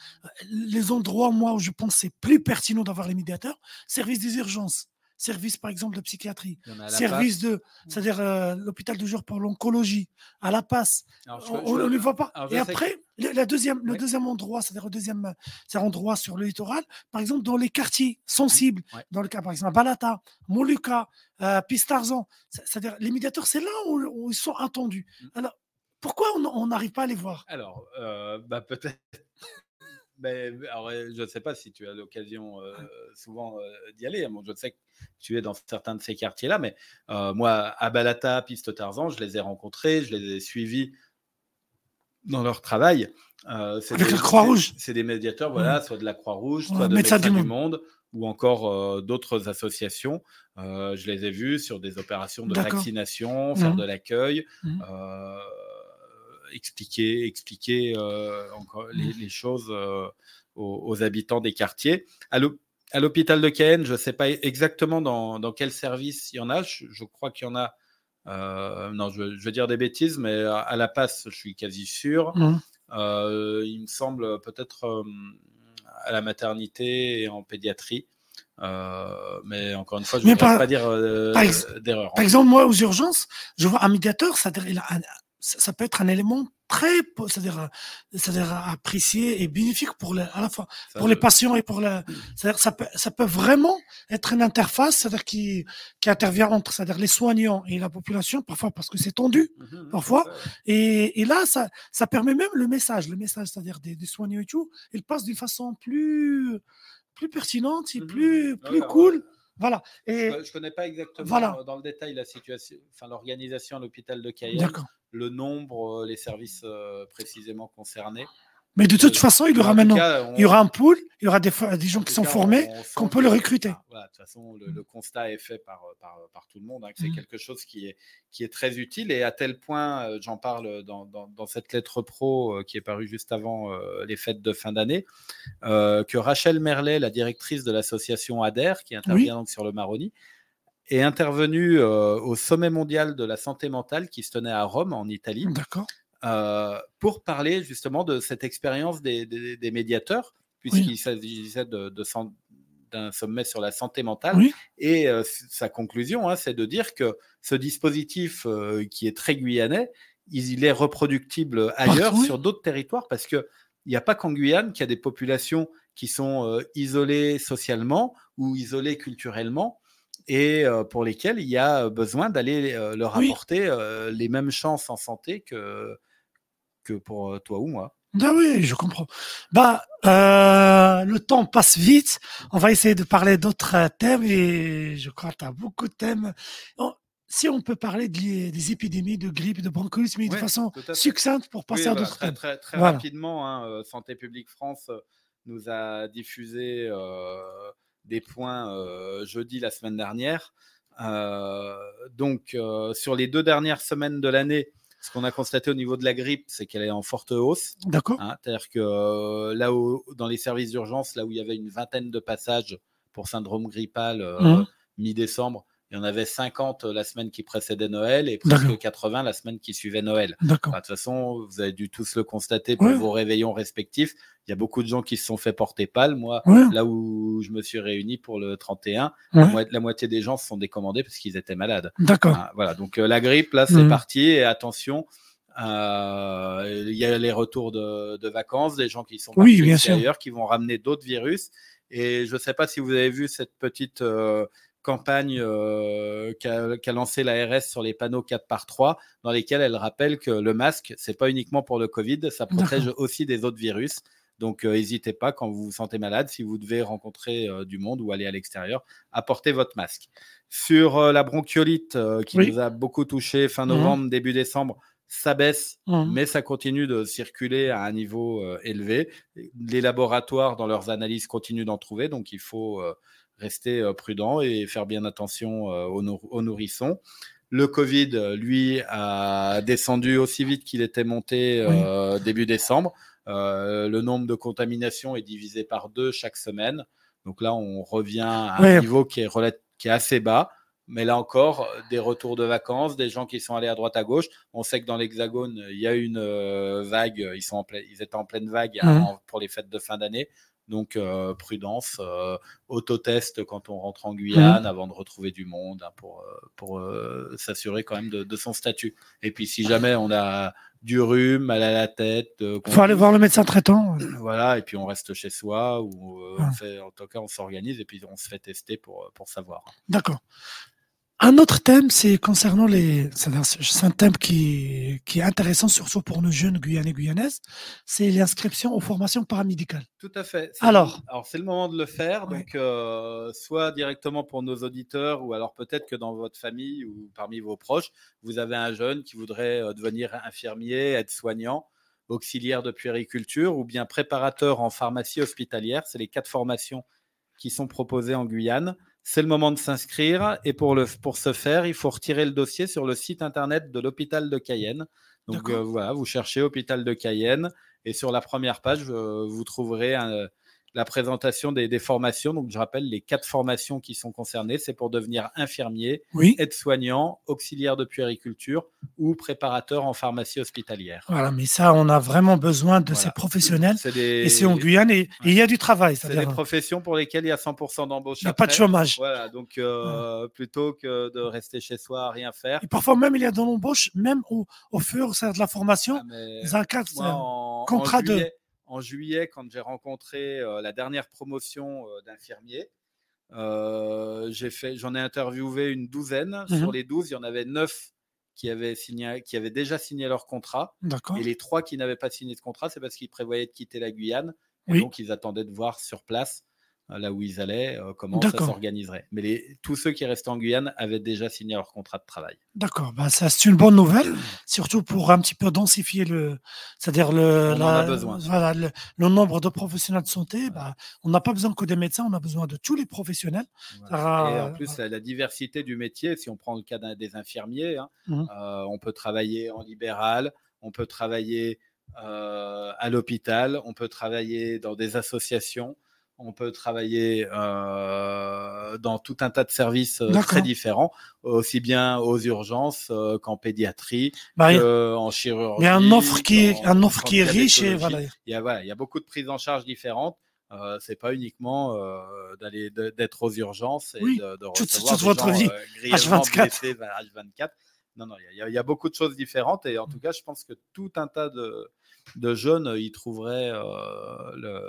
Speaker 1: les endroits, moi, où je pense c'est plus pertinent d'avoir les médiateurs, service des urgences service par exemple de psychiatrie, service de, c'est-à-dire euh, l'hôpital du jour pour l'oncologie, à la passe. on ne le voit pas. Et après, le, deuxième, le deuxième endroit, c'est-à-dire le deuxième endroit sur le littoral, par exemple dans les quartiers sensibles, dans le cas par exemple Balata, Moluka, euh, Pistarzan, c'est-à-dire les médiateurs, c'est là où, ils sont attendus. Mm. Alors, pourquoi on n'arrive pas à les voir?
Speaker 2: Alors, euh, bah, peut-être ben, alors, je ne sais pas si tu as l'occasion souvent d'y aller. Hein. je sais que tu es dans certains de ces quartiers-là, mais moi, à Balata, Piste Tarzan, je les ai rencontrés, je les ai suivis dans leur travail.
Speaker 1: c'est Avec la Croix-Rouge?
Speaker 2: C'est des médiateurs, voilà, soit de la Croix-Rouge, soit de Médecins du, monde. ou encore d'autres associations. je les ai vus sur des opérations de vaccination, faire mmh. de l'accueil. Mmh expliquer, expliquer euh, encore les, mmh. choses euh, aux, habitants des quartiers. À l'hôpital de Caen, je ne sais pas exactement dans, quel service il y en a. Je, crois qu'il y en a. Euh, non, je, veux dire des bêtises, mais à, la passe, je suis quasi sûr. Mmh. il me semble peut-être à la maternité et en pédiatrie. mais encore une fois, je ne veux pas dire d'erreur.
Speaker 1: Par, exemple, moi, aux urgences, je vois un médiateur, c'est-à-dire ça, peut être un élément très, c'est-à-dire, c'est-à-dire apprécié et bénéfique pour les, à la fois pour les patients et pour la, c'est-à-dire ça peut, ça peut vraiment être une interface, c'est-à-dire qui, qui intervient entre, c'est-à-dire les soignants et la population, parfois parce que c'est tendu, mmh mmh, parfois, et, et, là ça, ça permet même le message, le message, c'est-à-dire des, des soignants et tout, il passe d'une façon plus, plus pertinente et mmh plus, plus cool. Voilà.
Speaker 2: Et je ne connais pas exactement dans le détail la situation, enfin l'organisation à l'hôpital de Cayenne, le nombre, euh, les services euh, précisément concernés.
Speaker 1: Mais de toute façon, il y aura maintenant, il y aura un pool, il y aura des, des gens qui sont formés, qu'on peut le recruter.
Speaker 2: de toute façon, le, constat est fait par, par, par tout le monde, hein, que c'est mmh. quelque chose qui est, qui est très utile et à tel point, euh, j'en parle dans, dans, cette lettre pro qui est parue juste avant les fêtes de fin d'année, que Rachel Merlet, la directrice de l'association ADER, qui intervient donc sur le Maroni, est intervenue au sommet mondial de la santé mentale qui se tenait à Rome, en Italie.
Speaker 1: D'accord.
Speaker 2: Euh, pour parler justement de cette expérience des, médiateurs, puisqu'il s'agissait de, d'un sommet sur la santé mentale. Et euh, sa conclusion, hein, c'est de dire que ce dispositif euh, qui est très guyanais, il, est reproductible ailleurs, sur d'autres territoires, parce qu'il n'y a pas qu'en Guyane qu'il y a des populations qui sont isolées socialement ou isolées culturellement et pour lesquelles il y a besoin d'aller leur apporter les mêmes chances en santé que, que pour toi ou moi.
Speaker 1: Ah oui, je comprends. Bah, euh, le temps passe vite. On va essayer de parler d'autres thèmes et je crois que tu as beaucoup de thèmes. si on peut parler des épidémies de grippe, de bronchiolitis, mais de façon succincte pour passer à bah, d'autres thèmes.
Speaker 2: Très, très rapidement, hein, Santé publique France nous a diffusé des points jeudi la semaine dernière. donc, sur les deux dernières semaines de l'année, ce qu'on a constaté au niveau de la grippe, c'est qu'elle est en forte hausse.
Speaker 1: D'accord.
Speaker 2: Hein, c'est-à-dire que euh, là où, dans les services d'urgence, là où il y avait une vingtaine de passages pour syndrome grippal euh, mmh. mi-décembre, il y en avait 50 la semaine qui précédait Noël et presque 80 la semaine qui suivait Noël.
Speaker 1: de
Speaker 2: toute façon, vous avez dû tous le constater pour vos réveillons respectifs. Il y a beaucoup de gens qui se sont fait porter pâle. Moi, là où je me suis réuni pour le 31, la, moitié des gens se sont décommandés parce qu'ils étaient malades.
Speaker 1: D'accord.
Speaker 2: Voilà. Donc euh, la grippe, là, c'est mmh. parti. Et attention, euh, il y a les retours de, vacances, des gens qui sont
Speaker 1: partis oui, ailleurs,
Speaker 2: qui vont ramener d'autres virus. Et je ne sais pas si vous avez vu cette petite euh, campagne euh, qu'a lancé l'ARS sur les panneaux 4 par 3 dans lesquels elle rappelle que le masque, c'est pas uniquement pour le Covid, ça protège aussi des autres virus. Donc, euh, n'hésitez pas quand vous vous sentez malade, si vous devez rencontrer euh, du monde ou aller à l'extérieur, apportez votre masque. Sur la bronchiolite qui nous a beaucoup touché fin mmh. novembre, début décembre, ça baisse, mmh. mais ça continue de circuler à un niveau élevé. Les laboratoires, dans leurs analyses, continuent d'en trouver, donc il faut rester euh, prudent et faire bien attention euh, aux, nourrissons. Le Covid, euh, lui, a descendu aussi vite qu'il était monté début décembre. le nombre de contaminations est divisé par deux chaque semaine. Donc là, on revient à un niveau qui est, qui est assez bas. Mais là encore, des retours de vacances, des gens qui sont allés à droite à gauche. On sait que dans l'Hexagone, il y a une vague. Ils, sont en ils étaient en pleine vague hein, pour les fêtes de fin d'année. Donc, euh, prudence, euh, autotest quand on rentre en Guyane
Speaker 1: Mhm.
Speaker 2: avant de retrouver du monde hein, pour, euh, pour euh, s'assurer quand même de, de son statut. Et puis, si jamais on a du rhume, mal à la tête,
Speaker 1: Il faut aller voir le médecin traitant.
Speaker 2: voilà, et puis on reste chez soi ou
Speaker 1: Ouais.
Speaker 2: on fait, en tout cas on s'organise et puis on se fait tester pour, pour savoir.
Speaker 1: D'accord. Un autre thème, c'est concernant les. C'est un thème qui, qui est intéressant, surtout pour nos jeunes Guyanais Guyanaises, c'est l'inscription aux formations paramédicales.
Speaker 2: Tout à fait.
Speaker 1: Alors.
Speaker 2: le- alors c'est le moment de le faire,
Speaker 1: Ouais.
Speaker 2: donc euh, soit directement pour nos auditeurs ou alors peut-être que dans votre famille ou parmi vos proches, vous avez un jeune qui voudrait euh, devenir infirmier, aide-soignant, auxiliaire de puériculture ou bien préparateur en pharmacie hospitalière. C'est les quatre formations qui sont proposées en Guyane. C'est le moment de s'inscrire et pour, le, pour ce faire, il faut retirer le dossier sur le site internet de l'hôpital de Cayenne. Donc euh, voilà, vous cherchez hôpital de Cayenne et sur la première page, euh, vous trouverez un- la présentation des, des formations. Donc je rappelle les quatre formations qui sont concernées, c'est pour devenir infirmier,
Speaker 1: Oui.
Speaker 2: aide-soignant, auxiliaire de puériculture ou préparateur en pharmacie hospitalière.
Speaker 1: Voilà, mais ça, on a vraiment besoin de
Speaker 2: Voilà.
Speaker 1: ces professionnels.
Speaker 2: Des,
Speaker 1: Et c'est en Guyane et il y a du travail.
Speaker 2: c'est des
Speaker 1: C'est-à-dire,
Speaker 2: professions pour lesquelles il y a 100% d'embauche.
Speaker 1: il n'y a pas de chômage.
Speaker 2: Voilà, donc euh, plutôt que de rester chez soi à rien faire.
Speaker 1: Et parfois même, il y a de l'embauche, même au, au fur et à mesure de la formation,
Speaker 2: Ah,
Speaker 1: dans un cadre.
Speaker 2: moi, en,
Speaker 1: contrat
Speaker 2: en
Speaker 1: de-
Speaker 2: en juillet, quand j'ai rencontré euh, la dernière promotion euh, d'infirmier, euh, j'ai fait, j'en ai interviewé une douzaine.
Speaker 1: Mhm.
Speaker 2: Sur les 12, il y en avait 9 qui avaient, signé, qui avaient déjà signé leur contrat. Et les trois qui n'avaient pas signé de contrat, c'est parce qu'ils prévoyaient de quitter la Guyane. Et
Speaker 1: Oui.
Speaker 2: donc, ils attendaient de voir sur place, là où ils allaient, euh, comment ça s'organiserait. Mais les, tous ceux qui restaient en Guyane avaient déjà signé leur contrat de travail.
Speaker 1: D'accord, ça c'est une bonne nouvelle, surtout pour un petit peu densifier le, c'est-à-dire le, voilà, le, le nombre de professionnels de santé. ben, on n'a pas besoin que des médecins, on a besoin de tous les professionnels.
Speaker 2: Et en plus, la, la diversité du métier, si on prend le cas des infirmiers, hein,
Speaker 1: Mhm.
Speaker 2: euh, on peut travailler en libéral, on peut travailler euh, à l'hôpital, on peut travailler dans des associations, on peut travailler euh, dans tout un tas de services euh, très différents, aussi bien aux urgences euh, qu'en pédiatrie,
Speaker 1: a-
Speaker 2: qu'en chirurgie.
Speaker 1: il y a une offre qui est, un offre qui est riche et voilà.
Speaker 2: Il y a, voilà, il y a beaucoup de prises en charge différentes. Euh, c'est pas uniquement euh, d'aller d'être aux urgences et
Speaker 1: Oui,
Speaker 2: de, de
Speaker 1: toute-
Speaker 2: recevoir
Speaker 1: toute
Speaker 2: des
Speaker 1: votre
Speaker 2: gens,
Speaker 1: vie,
Speaker 2: euh, grièvement
Speaker 1: H24.
Speaker 2: blessés, ben, H24. Non, non, il y, y a beaucoup de choses différentes et en tout cas, je pense que tout un tas de, de jeunes y trouveraient euh, le,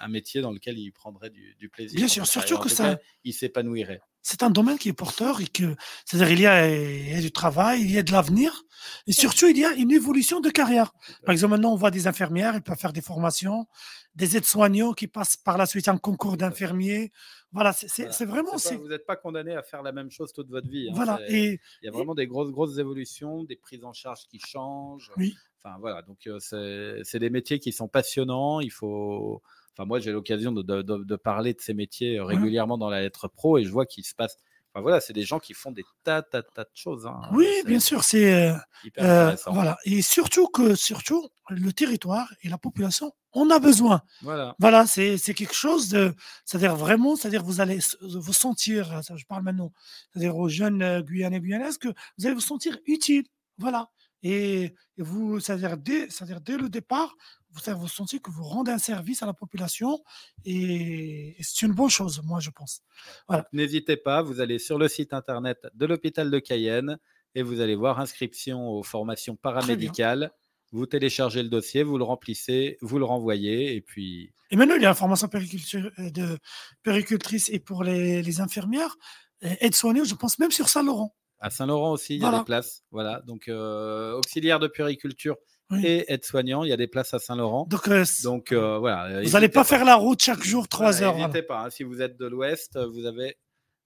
Speaker 2: un métier dans lequel ils prendraient du, du plaisir.
Speaker 1: Bien
Speaker 2: en
Speaker 1: sûr,
Speaker 2: tout
Speaker 1: surtout que ça-
Speaker 2: cas, ils s'épanouiraient.
Speaker 1: C'est un domaine qui est porteur et que, c'est-à-dire il y a, il y a du travail, il y a de l'avenir et surtout il y a une évolution de carrière. Par exemple, maintenant on voit des infirmières, elles peuvent faire des formations, des aides-soignants qui passent par la suite un concours d'infirmiers. Voilà, c'est c'est-
Speaker 2: Voilà.
Speaker 1: c'est vraiment,
Speaker 2: C'est pas-
Speaker 1: c'est
Speaker 2: vous n'êtes pas condamné à faire la même chose toute votre vie. hein.
Speaker 1: voilà. Et
Speaker 2: Il y a vraiment des grosses, grosses évolutions, des prises en charge qui changent.
Speaker 1: Oui.
Speaker 2: Enfin, voilà. Donc, euh, c'est c'est des métiers qui sont passionnants. Il faut. Enfin, moi, j'ai l'occasion de, de- de- de parler de ces métiers euh, régulièrement dans la lettre pro et je vois qu'il se passe. Enfin, voilà, c'est des gens qui font des tas, tas, tas de choses. hein.
Speaker 1: oui, bien sûr, c'est euh, euh, voilà. Et surtout que, surtout, le territoire et la population, on a besoin.
Speaker 2: Voilà.
Speaker 1: Voilà, c'est quelque chose de, c'est-à-dire vraiment, c'est-à-dire vous allez s- vous sentir, euh, je parle maintenant, c'est-à-dire aux jeunes euh, Guyanais Guyanaises que vous allez vous sentir utile, voilà. Et, vous, c'est-à-dire dès, dès le départ, vous vous sentir que vous rendez un service à la population et, et c'est une bonne chose, moi je pense.
Speaker 2: Donc, N'hésitez pas, vous allez sur le site internet de l'hôpital de Cayenne et vous allez voir inscription aux formations paramédicales. Vous téléchargez le dossier, vous le remplissez, vous le renvoyez et puis
Speaker 1: Et maintenant, il y a la formation euh, de péricultrice et pour les, les infirmières, aide-soignante, je pense même sur Saint-Laurent.
Speaker 2: À Saint-Laurent aussi, il y a
Speaker 1: Voilà.
Speaker 2: des places. Voilà. Donc, euh, auxiliaire de puériculture
Speaker 1: Oui.
Speaker 2: et aide-soignant, il y a des places à Saint-Laurent.
Speaker 1: Donc, euh,
Speaker 2: Donc, euh, voilà.
Speaker 1: vous n'allez pas faire la route chaque jour, trois
Speaker 2: Voilà,
Speaker 1: heures. voilà.
Speaker 2: N'hésitez pas. hein. Si vous êtes de l'Ouest, vous avez,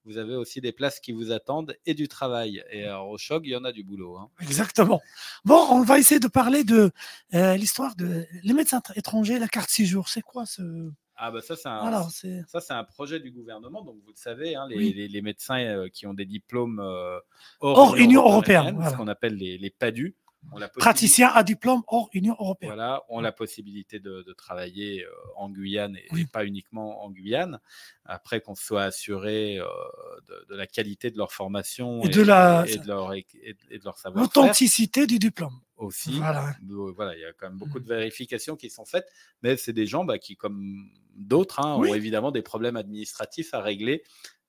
Speaker 2: vous avez aussi des places qui vous attendent et du travail. Et alors, au choc, il y en a du boulot. hein.
Speaker 1: Exactement. Bon, on va essayer de parler de euh, l'histoire de les médecins tr- étrangers, la carte séjour. C'est quoi ce
Speaker 2: Ah, bah ça, c'est un,
Speaker 1: Alors, c'est
Speaker 2: Ça, c'est un projet du gouvernement. Donc, vous le savez, hein, les,
Speaker 1: Oui.
Speaker 2: les- les médecins euh, qui ont des diplômes euh,
Speaker 1: Hors Union européenne,
Speaker 2: ce
Speaker 1: voilà.
Speaker 2: qu'on appelle les, les PADU,
Speaker 1: praticiens à diplôme hors Union européenne.
Speaker 2: Voilà, ont la possibilité de, travailler euh, en Guyane et, pas uniquement en Guyane. Après qu'on soit assuré euh, de, la qualité de leur formation
Speaker 1: et, de, la,
Speaker 2: et de, leur, et de leur savoir
Speaker 1: L'authenticité du diplôme.
Speaker 2: Aussi. Voilà. voilà, il y a quand même beaucoup de vérifications qui sont faites, mais c'est des gens bah, qui, comme d'autres, hein, ont évidemment des problèmes administratifs à régler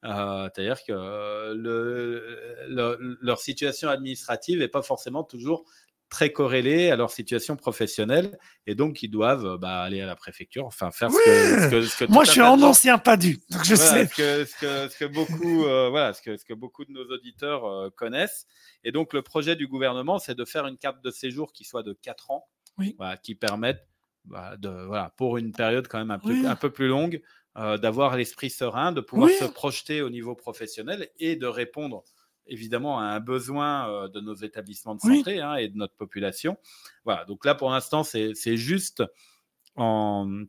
Speaker 2: euh, c'est-à-dire que le, leur situation administrative n'est pas forcément toujours très corrélée à leur situation professionnelle et donc ils doivent bah, aller à la préfecture, enfin faire ce, que, ce,
Speaker 1: Moi, je suis un ancien PADU, donc je sais.
Speaker 2: Ce que, beaucoup, euh, voilà, ce que, beaucoup de nos auditeurs euh, connaissent. Et donc, le projet du gouvernement, c'est de faire une carte de séjour qui soit de 4 ans, qui permette, bah, de, voilà, pour une période quand même un peu, un peu plus longue, euh, d'avoir l'esprit serein, de pouvoir se projeter au niveau professionnel et de répondre évidemment à un besoin euh, de nos établissements de santé hein, et de notre population. Voilà, donc là pour l'instant c'est juste en,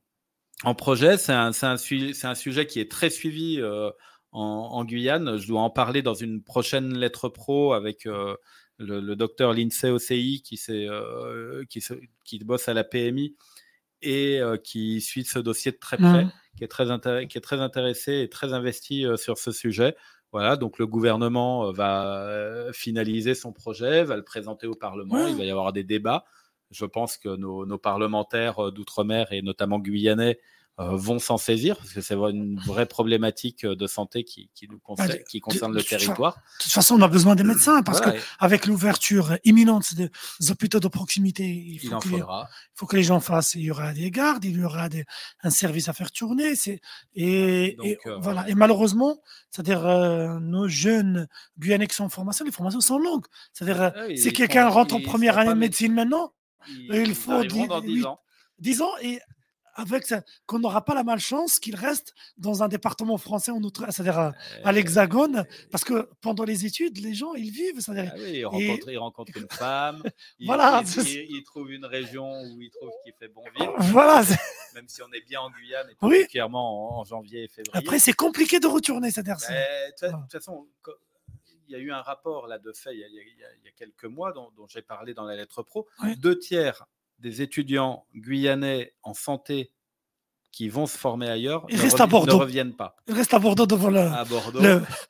Speaker 2: en projet, c'est un, un, un, sujet qui est très suivi euh, en, Guyane. Je dois en parler dans une prochaine lettre pro avec le, le, docteur Lindsay OCI qui, qui, qui, bosse à la PMI et qui suit ce dossier de très près. Mmh qui est très, qui est très intéressé et très investi euh, sur ce sujet. Voilà, donc le gouvernement euh, va euh, finaliser son projet, va le présenter au Parlement, il va y avoir des débats. Je pense que nos, nos parlementaires d'outre-mer et notamment guyanais vont s'en saisir, parce que c'est une vraie problématique euh, de santé qui, qui, nous concerne, qui concerne le territoire.
Speaker 1: De toute façon, on a besoin des médecins, parce qu'avec avec l'ouverture imminente des hôpitaux de proximité, il faut, que, les, faut que les gens fassent, il y aura des gardes, il y aura des, un service à faire tourner, et, et, euh, voilà. Et malheureusement, c'est-à-dire nos jeunes Guyanais qui sont en formation, les formations sont longues. C'est-à-dire, ah si quelqu'un rentre en première année de médecine maintenant, il faut 10 ans. 10 ans et avec qu'on n'aura pas la malchance qu'il reste dans un département français en outre, c'est-à-dire à, euh, l'Hexagone, parce que pendant les études, les gens ils vivent,
Speaker 2: c'est-à-dire ah ils, rencontrent, une femme,
Speaker 1: voilà,
Speaker 2: ils, trouvent une région où ils trouvent qu'il fait bon vivre.
Speaker 1: Voilà,
Speaker 2: même si on est bien en Guyane, et particulièrement en, janvier et février.
Speaker 1: Après, c'est compliqué de retourner, c'est-à-dire.
Speaker 2: De toute façon, il y a eu un rapport là de fait il y a, quelques mois dont, j'ai parlé dans la lettre pro. Deux tiers des étudiants guyanais en santé qui vont se former ailleurs
Speaker 1: Ils ne, restent à Bordeaux.
Speaker 2: ne reviennent pas.
Speaker 1: Ils restent à Bordeaux devant le.
Speaker 2: À Bordeaux.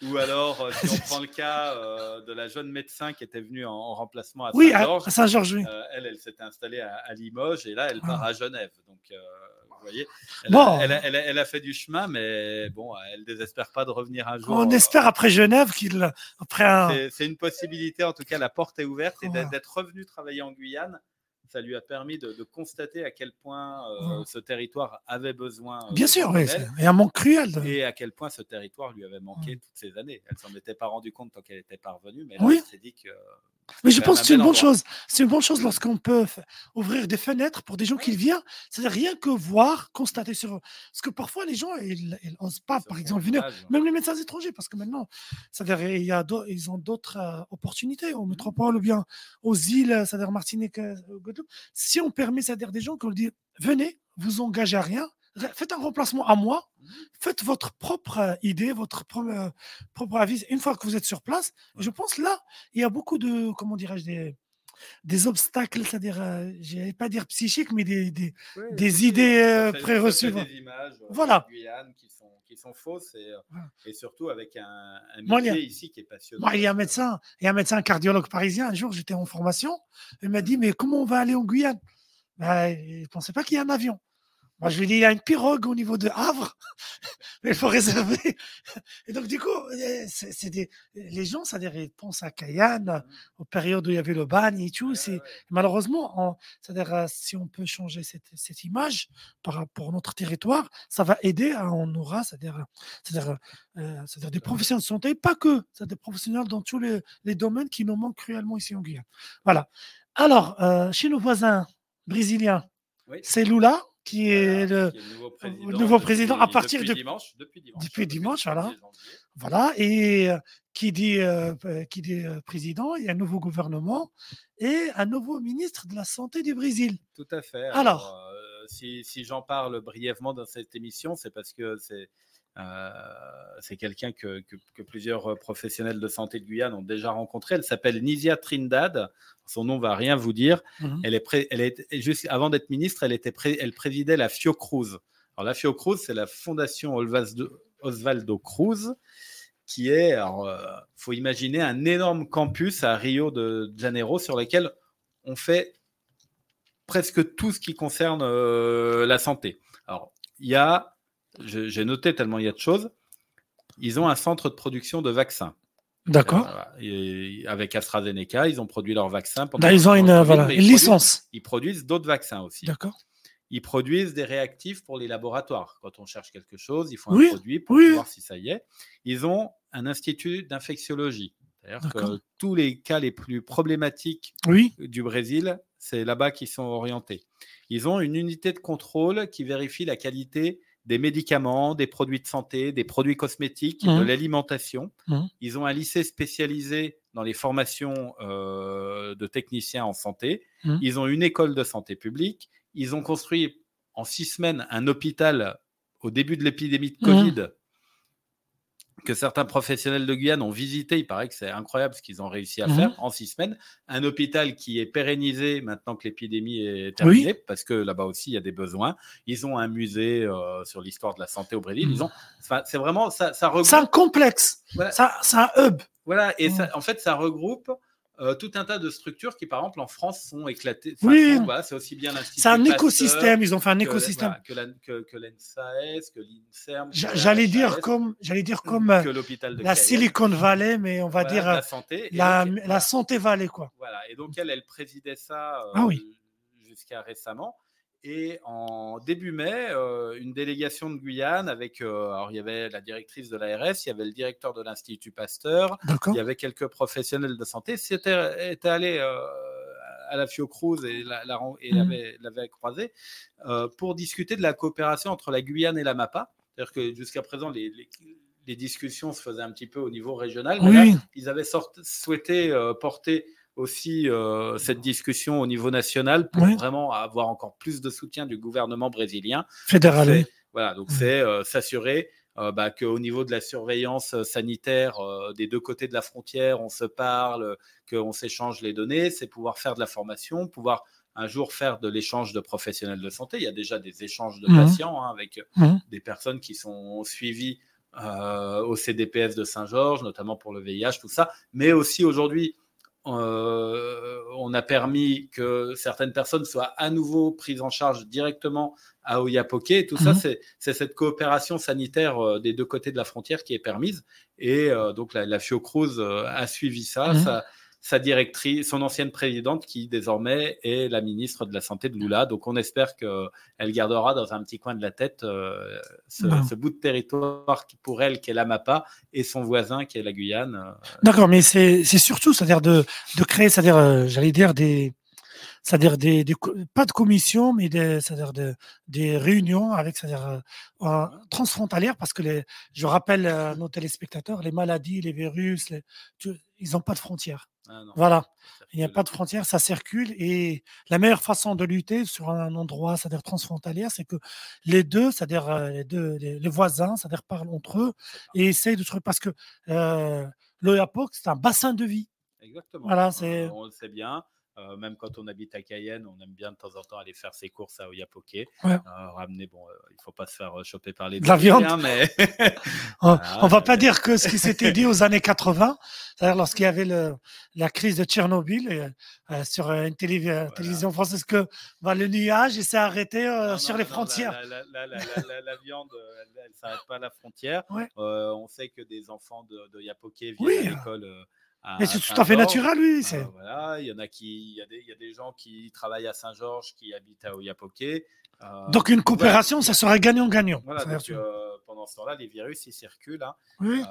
Speaker 2: Ou alors, euh, si on prend le cas euh, de la jeune médecin qui était venue en, remplacement à
Speaker 1: Saint-Georges. à Saint-Georges, oui.
Speaker 2: Euh, elle, elle s'était installée à, Limoges et là, elle part ah. à Genève. Donc, vous voyez, elle, bon. a, elle, a, fait du chemin, mais bon, elle désespère pas de revenir un jour.
Speaker 1: On espère après Genève qu'il. Après
Speaker 2: C'est une possibilité, en tout cas, la porte est ouverte et d'être revenu travailler en Guyane ça lui a permis de, constater à quel point euh, ce territoire avait besoin.
Speaker 1: Euh, Bien sûr, oui, et un manque cruel.
Speaker 2: Et à quel point ce territoire lui avait manqué toutes ces années. Elle s'en était pas rendue compte tant qu'elle était parvenue, mais là, elle s'est dit que
Speaker 1: mais je pense que c'est une bonne chose. C'est une bonne chose lorsqu'on peut ouvrir des fenêtres pour des gens qui viennent. C'est-à-dire rien que voir, constater sur eux. Parce que parfois, les gens, ils n'osent pas, par exemple, venir, même les médecins étrangers, parce que maintenant, c'est-à-dire, il y a ils ont d'autres euh, opportunités, en mmh métropole ou bien aux îles, c'est-à-dire Martinique, euh, Guadeloupe. Si on permet, c'est-à-dire des gens qui ont dit, venez, vous engagez à rien, faites un remplacement à moi, mmh faites votre propre euh, idée, votre propre, propre avis une fois que vous êtes sur place. je pense là, il y a beaucoup de, comment dirais-je, des, des obstacles, c'est-à-dire, euh, je vais pas dire psychiques, mais des, des, des idées euh, préreçues.
Speaker 2: Des images
Speaker 1: voilà.
Speaker 2: qui sont, qui sont fausses et, et, surtout avec un, un métier ici qui est passionnant.
Speaker 1: Moi, il y a un médecin, il y a un médecin cardiologue parisien. Un jour, j'étais en formation. Il m'a dit, mais comment on va aller en Guyane? Ben, Il ne pensait pas qu'il y ait un avion. Moi, je lui dis, il y a une pirogue au niveau de Havre, mais il faut réserver. Et donc, du coup, eh, c'est des, les gens, ça ils pensent à Cayenne, aux périodes où il y avait le bagne et tout. C'est, malheureusement, c'est-à-dire, euh, si on peut changer cette, cette, image par rapport à notre territoire, ça va aider à, on aura, c'est-à-dire, c'est-à-dire, euh, c'est-à-dire des professionnels de santé, pas que, c'est des professionnels dans tous les, les, domaines qui nous manquent cruellement ici en Guyane. Voilà. Alors, euh, chez nos voisins brésiliens, c'est Lula qui est le, nouveau président, à partir
Speaker 2: de dimanche, depuis dimanche,
Speaker 1: depuis dimanche voilà. Voilà, et euh, qui dit, euh, qui dit euh, président, il y a un nouveau gouvernement et un nouveau ministre de la Santé du Brésil.
Speaker 2: Tout à fait. Alors, si, si j'en parle brièvement dans cette émission, c'est parce que c'est c'est quelqu'un que, plusieurs professionnels de santé de Guyane ont déjà rencontré. Elle s'appelle Nizia Trindad. Son nom va rien vous dire. Mhm. Elle est, elle est juste avant d'être ministre, elle était, elle présidait la Fiocruz. Alors la Fiocruz, c'est la fondation Osvaldo Cruz, qui est, il faut imaginer un énorme campus à Rio de Janeiro sur lequel on fait presque tout ce qui concerne euh, la santé. Alors, il y a, j'ai noté tellement il y a de choses, ils ont un centre de production de vaccins.
Speaker 1: D'accord.
Speaker 2: avec AstraZeneca, ils ont produit leurs vaccins.
Speaker 1: Pendant ils ont une, voilà, une licence.
Speaker 2: Ils produisent d'autres vaccins aussi.
Speaker 1: D'accord.
Speaker 2: Ils produisent des réactifs pour les laboratoires. Quand on cherche quelque chose, il faut un produit pour voir si ça y est. Ils ont un institut d'infectiologie. C'est-à-dire que tous les cas les plus problématiques du Brésil, c'est là-bas qu'ils sont orientés. Ils ont une unité de contrôle qui vérifie la qualité des médicaments, des produits de santé, des produits cosmétiques, de mmh. l'alimentation. Mmh. Ils ont un lycée spécialisé dans les formations euh, de techniciens en santé. Mmh. Ils ont une école de santé publique. Ils ont construit en six semaines un hôpital au début de l'épidémie de Covid que certains professionnels de Guyane ont visité. Il paraît que c'est incroyable ce qu'ils ont réussi à mmh faire en six semaines. Un hôpital qui est pérennisé maintenant que l'épidémie est terminée, parce que là-bas aussi, il y a des besoins. Ils ont un musée euh, sur l'histoire de la santé au Brésil. Ils mmh. ont, c'est vraiment, ça, ça regroupe.
Speaker 1: C'est un complexe. Ça, c'est un hub.
Speaker 2: Voilà, et mmh. en fait, ça regroupe euh, tout un tas de structures qui, par exemple, en France, sont éclatées.
Speaker 1: oui,
Speaker 2: c'est aussi bien
Speaker 1: C'est un écosystème. Ils ont fait un écosystème.
Speaker 2: Que, que, que l'INSERM.
Speaker 1: J'allais dire comme, j'allais dire comme de la Silicon Valley, mais on va dire la santé, la, la santé Valley, quoi.
Speaker 2: Voilà. Et donc elle, elle présidait ça euh, ah jusqu'à récemment. Et en début mai, euh, une délégation de Guyane avec, euh, alors il y avait la directrice de l'ARS, il y avait le directeur de l'Institut Pasteur, il y avait quelques professionnels de santé, c'était était allé euh, à la Fiocruz et mmh. l'avait croisé pour discuter de la coopération entre la Guyane et la MAPA. C'est-à-dire que jusqu'à présent, les, les, discussions se faisaient un petit peu au niveau régional, mais là, ils avaient souhaité porter aussi euh, cette discussion au niveau national pour vraiment avoir encore plus de soutien du gouvernement brésilien.
Speaker 1: Fédéral.
Speaker 2: Voilà, donc c'est euh, s'assurer euh, bah, qu'au niveau de la surveillance sanitaire des deux côtés de la frontière, on se parle, qu'on s'échange les données, c'est pouvoir faire de la formation, pouvoir un jour faire de l'échange de professionnels de santé. Il y a déjà des échanges de mmh. patients hein, avec mmh. des personnes qui sont suivies au CDPS de Saint-Georges, notamment pour le VIH, tout ça, mais aussi aujourd'hui euh, on a permis que certaines personnes soient à nouveau prises en charge directement à Oyapoke. Et tout ça, mhm. c'est cette coopération sanitaire euh, des deux côtés de la frontière qui est permise. Et euh, donc, la, la Fiocruz a suivi ça. Mhm. ça sa directrice, son ancienne présidente, qui désormais est la ministre de la Santé de Lula. Donc on espère qu'elle gardera dans un petit coin de la tête euh, ce, bout de territoire qui, pour elle, qui est l'Amapa, et son voisin, qui est la Guyane. Euh.
Speaker 1: D'accord, mais c'est surtout, c'est-à-dire de, de, créer, c'est-à-dire, euh, j'allais dire, des, c'est-à-dire des, pas de commission, mais des, c'est-à-dire des réunions avec, c'est-à-dire transfrontalières, parce que les, je rappelle à nos téléspectateurs, les maladies, les virus, ils n'ont pas de frontières. Ah voilà. Il n'y a pas de frontières, ça circule. Et la meilleure façon de lutter sur un endroit, c'est-à-dire transfrontalier, c'est que les deux, c'est-à-dire euh, les, deux, les, voisins, c'est-à-dire parlent entre eux et essayent de trouver. Parce que euh, c'est un bassin de vie.
Speaker 2: Exactement. Voilà, c'est... On le sait bien. Euh, même quand on habite à Cayenne, on aime bien de temps en temps aller faire ses courses à Oyapoke. Euh, ramener, bon, euh, il faut pas se faire choper par les
Speaker 1: de la viande. Mais on, ne va pas dire que ce qui s'était dit aux années 80, c'est-à-dire lorsqu'il y avait le, la crise de Tchernobyl sur une télévision française, que bah, le nuage s'est arrêté sur les frontières.
Speaker 2: La, viande, elle, ne s'arrête pas à la frontière. on sait que des enfants de, de viennent à l'école
Speaker 1: mais c'est tout à fait naturel, oui.
Speaker 2: Euh, voilà, il y en a qui, il y, a des, il y a des gens qui travaillent à Saint-Georges, qui habitent à Oyapoke.
Speaker 1: Euh, donc une coopération, ça serait gagnant-gagnant.
Speaker 2: Voilà, euh, pendant ce temps-là, les virus, ils circulent. Hein. Oui.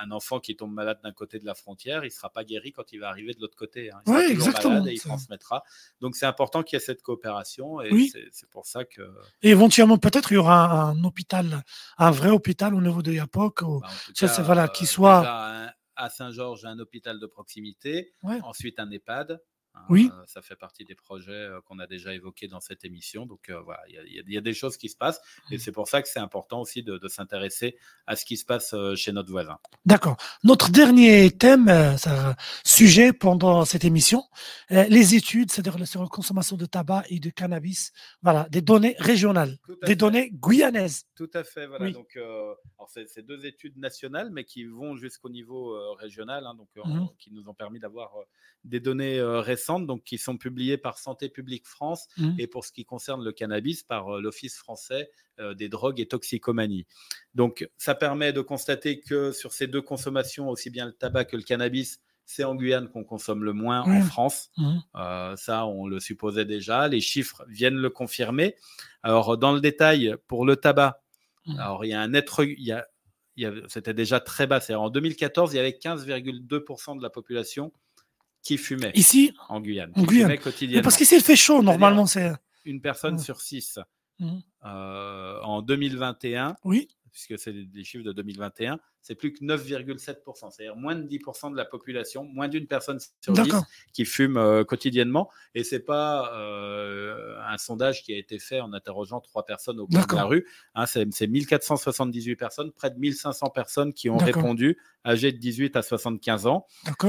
Speaker 2: un enfant qui tombe malade d'un côté de la frontière, il ne sera pas guéri quand il va arriver de l'autre côté. Hein. Il
Speaker 1: oui, exactement. Malade
Speaker 2: et il transmettra. Donc c'est important qu'il y ait cette coopération. Et oui. c'est pour ça que.
Speaker 1: Et éventuellement, peut-être, il y aura un, hôpital, un vrai hôpital au niveau de Yapok, bah, voilà, qui soit
Speaker 2: à Saint-Georges un hôpital de proximité, ensuite un EHPAD. Hein,
Speaker 1: Oui.
Speaker 2: euh, ça fait partie des projets euh, qu'on a déjà évoqués dans cette émission. Donc euh, voilà, il y a- y, y des choses qui se passent
Speaker 1: Mmh.
Speaker 2: et c'est pour ça que c'est important aussi de, de s'intéresser à ce qui se passe chez notre voisin.
Speaker 1: D'accord. Notre dernier thème, sujet pendant cette émission, les études, c'est-à-dire sur la consommation de tabac et de cannabis. Voilà, des données régionales, des
Speaker 2: fait.
Speaker 1: données guyanaises.
Speaker 2: Tout à fait, voilà.
Speaker 1: Oui.
Speaker 2: Donc, euh, c'est deux études nationales, mais qui vont jusqu'au niveau euh, régional, hein, donc euh,
Speaker 1: Mhm.
Speaker 2: qui nous ont permis d'avoir des données euh, donc qui sont publiées par Santé publique France
Speaker 1: Mhm.
Speaker 2: et pour ce qui concerne le cannabis par euh, l'Office français euh, des drogues et toxicomanie. Donc, ça permet de constater que sur ces deux consommations, aussi bien le tabac que le cannabis, c'est en Guyane qu'on consomme le moins en
Speaker 1: Ouais.
Speaker 2: France.
Speaker 1: Mhm.
Speaker 2: Euh, ça, on le supposait déjà. Les chiffres viennent le confirmer. Alors, dans le détail, pour le tabac, alors il y a un net, re- il y a, il y a- c'était déjà très bas. En 2014, il y avait 15,2% de la population qui fumait
Speaker 1: Ici,
Speaker 2: en Guyane.
Speaker 1: en Guyane.
Speaker 2: quotidiennement.
Speaker 1: parce qu'ici il fait chaud, normalement, c'est.
Speaker 2: Une personne sur six.
Speaker 1: Mhm.
Speaker 2: Euh, en 2021,
Speaker 1: Oui,
Speaker 2: puisque c'est des- des chiffres de 2021, c'est plus que 9,7%, c'est-à-dire moins de 10% de la population, moins d'une personne sur 10
Speaker 1: d'accord.
Speaker 2: qui fume euh, quotidiennement. Et c'est pas euh, un sondage qui a été fait en interrogeant trois personnes au coin de la rue. Hein, c'est c'est 1478 personnes, près de 1500 personnes qui ont répondu, âgées de 18 à 75 ans.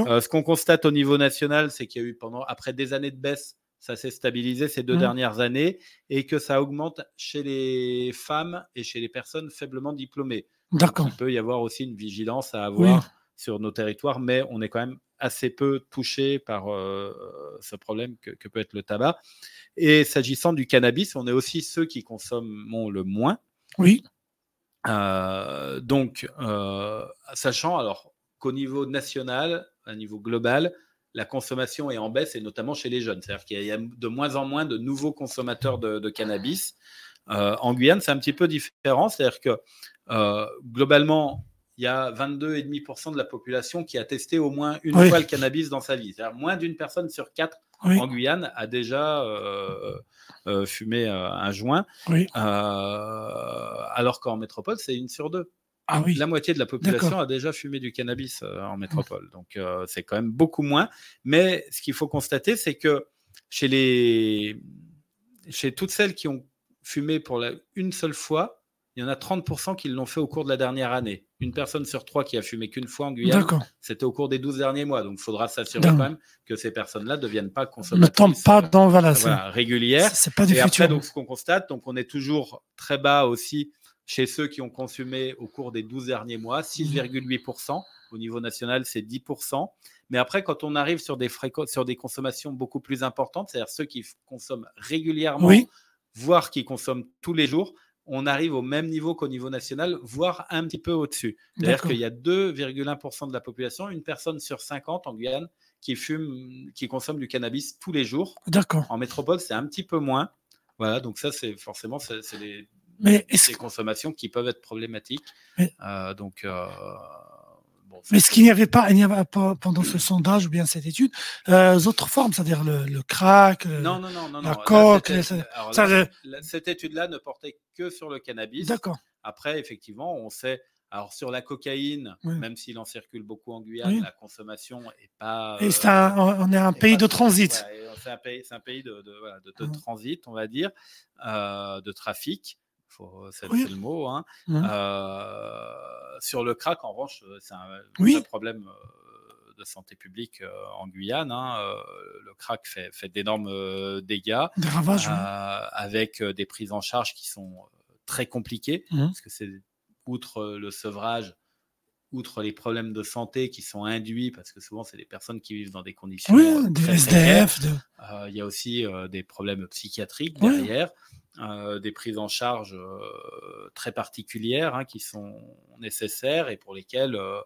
Speaker 2: Euh, ce qu'on constate au niveau national, c'est qu'il y a eu pendant, après des années de baisse, ça s'est stabilisé ces deux
Speaker 1: Mhm.
Speaker 2: dernières années et que ça augmente chez les femmes et chez les personnes faiblement diplômées.
Speaker 1: D'accord.
Speaker 2: il peut y avoir aussi une vigilance à avoir
Speaker 1: Oui.
Speaker 2: sur nos territoires, mais on est quand même assez peu touché par euh, ce problème que, que peut être le tabac. Et s'agissant du cannabis, on est aussi ceux qui consomment le moins.
Speaker 1: Oui,
Speaker 2: Euh, donc, euh, sachant alors qu'au niveau national, à niveau global, la consommation est en baisse et notamment chez les jeunes. C'est-à-dire qu'il y a de moins en moins de nouveaux consommateurs de, de cannabis. Euh, en Guyane, c'est un petit peu différent. C'est-à-dire que euh, globalement, il y a 22,5% de la population qui a testé au moins une
Speaker 1: Oui.
Speaker 2: fois le cannabis dans sa vie. C'est-à-dire moins d'une personne sur quatre
Speaker 1: oui,
Speaker 2: en Guyane a déjà euh, fumé un joint.
Speaker 1: oui.
Speaker 2: Alors qu'en métropole, c'est une sur deux.
Speaker 1: Ah oui.
Speaker 2: La moitié de la population a déjà fumé du cannabis euh, en métropole. Donc, euh, c'est quand même beaucoup moins. Mais ce qu'il faut constater, c'est que chez, les... chez toutes celles qui ont fumé pour la... une seule fois, il y en a 30% qui l'ont fait au cours de la dernière année. Une personne sur trois qui a fumé qu'une fois en Guyane, c'était au cours des 12 derniers mois. Donc, il faudra s'assurer quand même que ces personnes-là ne deviennent pas
Speaker 1: Ne
Speaker 2: consommatrices
Speaker 1: tombe pas
Speaker 2: euh,
Speaker 1: dans. Voilà,
Speaker 2: voilà, régulières.
Speaker 1: c'est pas du
Speaker 2: Et après,
Speaker 1: futur.
Speaker 2: donc, ce qu'on constate, donc, on est toujours très bas aussi chez ceux qui ont consommé au cours des 12 derniers mois, 6,8%. Au niveau national, c'est 10%. Mais après, quand on arrive sur des, sur des consommations beaucoup plus importantes, c'est-à-dire ceux qui consomment régulièrement,
Speaker 1: Oui,
Speaker 2: voire qui consomment tous les jours, on arrive au même niveau qu'au niveau national, voire un petit peu au-dessus. C'est-à-dire qu'il y a 2,1% de la population, une personne sur 50 en Guyane, qui fume, qui consomme du cannabis tous les jours.
Speaker 1: d'accord.
Speaker 2: En métropole, c'est un petit peu moins. Voilà, donc ça, c'est forcément c'est c'est des,
Speaker 1: Mais
Speaker 2: des consommations qui peuvent être problématiques.
Speaker 1: Mais-
Speaker 2: Euh, donc, euh, bon,
Speaker 1: Mais est-ce qu'il n'y avait pas, il n'y avait pas pendant ce sondage ou bien cette étude, euh, autres formes, c'est-à-dire le, le crack le-
Speaker 2: non, non, non, non.
Speaker 1: la.
Speaker 2: Là,
Speaker 1: coque,
Speaker 2: c'était-
Speaker 1: les-
Speaker 2: alors
Speaker 1: ça,
Speaker 2: là,
Speaker 1: le-
Speaker 2: la- cette étude-là ne portait que sur le cannabis.
Speaker 1: D'accord.
Speaker 2: Après, effectivement, on sait. Alors sur la cocaïne,
Speaker 1: Oui.
Speaker 2: même s'il en circule beaucoup en Guyane,
Speaker 1: Oui.
Speaker 2: la consommation est pas.
Speaker 1: Et
Speaker 2: euh,
Speaker 1: c'est un, on est un
Speaker 2: est
Speaker 1: pays
Speaker 2: pas
Speaker 1: de transit.
Speaker 2: c'est un pays, c'est un pays de, de- voilà, de- de
Speaker 1: Mhm.
Speaker 2: transit, on va dire, euh, de trafic. Faut- C'est
Speaker 1: Oui.
Speaker 2: le mot. hein.
Speaker 1: Mhm.
Speaker 2: Euh, sur le crack, en revanche, euh, c'est un
Speaker 1: Oui.
Speaker 2: vrai problème euh, de santé publique euh, en Guyane. hein. Euh, le crack fait, fait d'énormes euh, dégâts
Speaker 1: Des ravages. oui.
Speaker 2: euh, avec euh, des prises en charge qui sont euh, très compliquées
Speaker 1: Mhm.
Speaker 2: parce que c'est outre euh, le sevrage, outre les problèmes de santé qui sont induits, parce que souvent c'est des personnes qui vivent dans des conditions
Speaker 1: Oui,
Speaker 2: euh,
Speaker 1: des. SDF. de-
Speaker 2: Euh, il y a aussi euh, des problèmes psychiatriques
Speaker 1: Oui.
Speaker 2: Euh, des prises en charge euh, très particulières hein, qui sont nécessaires et pour lesquelles euh,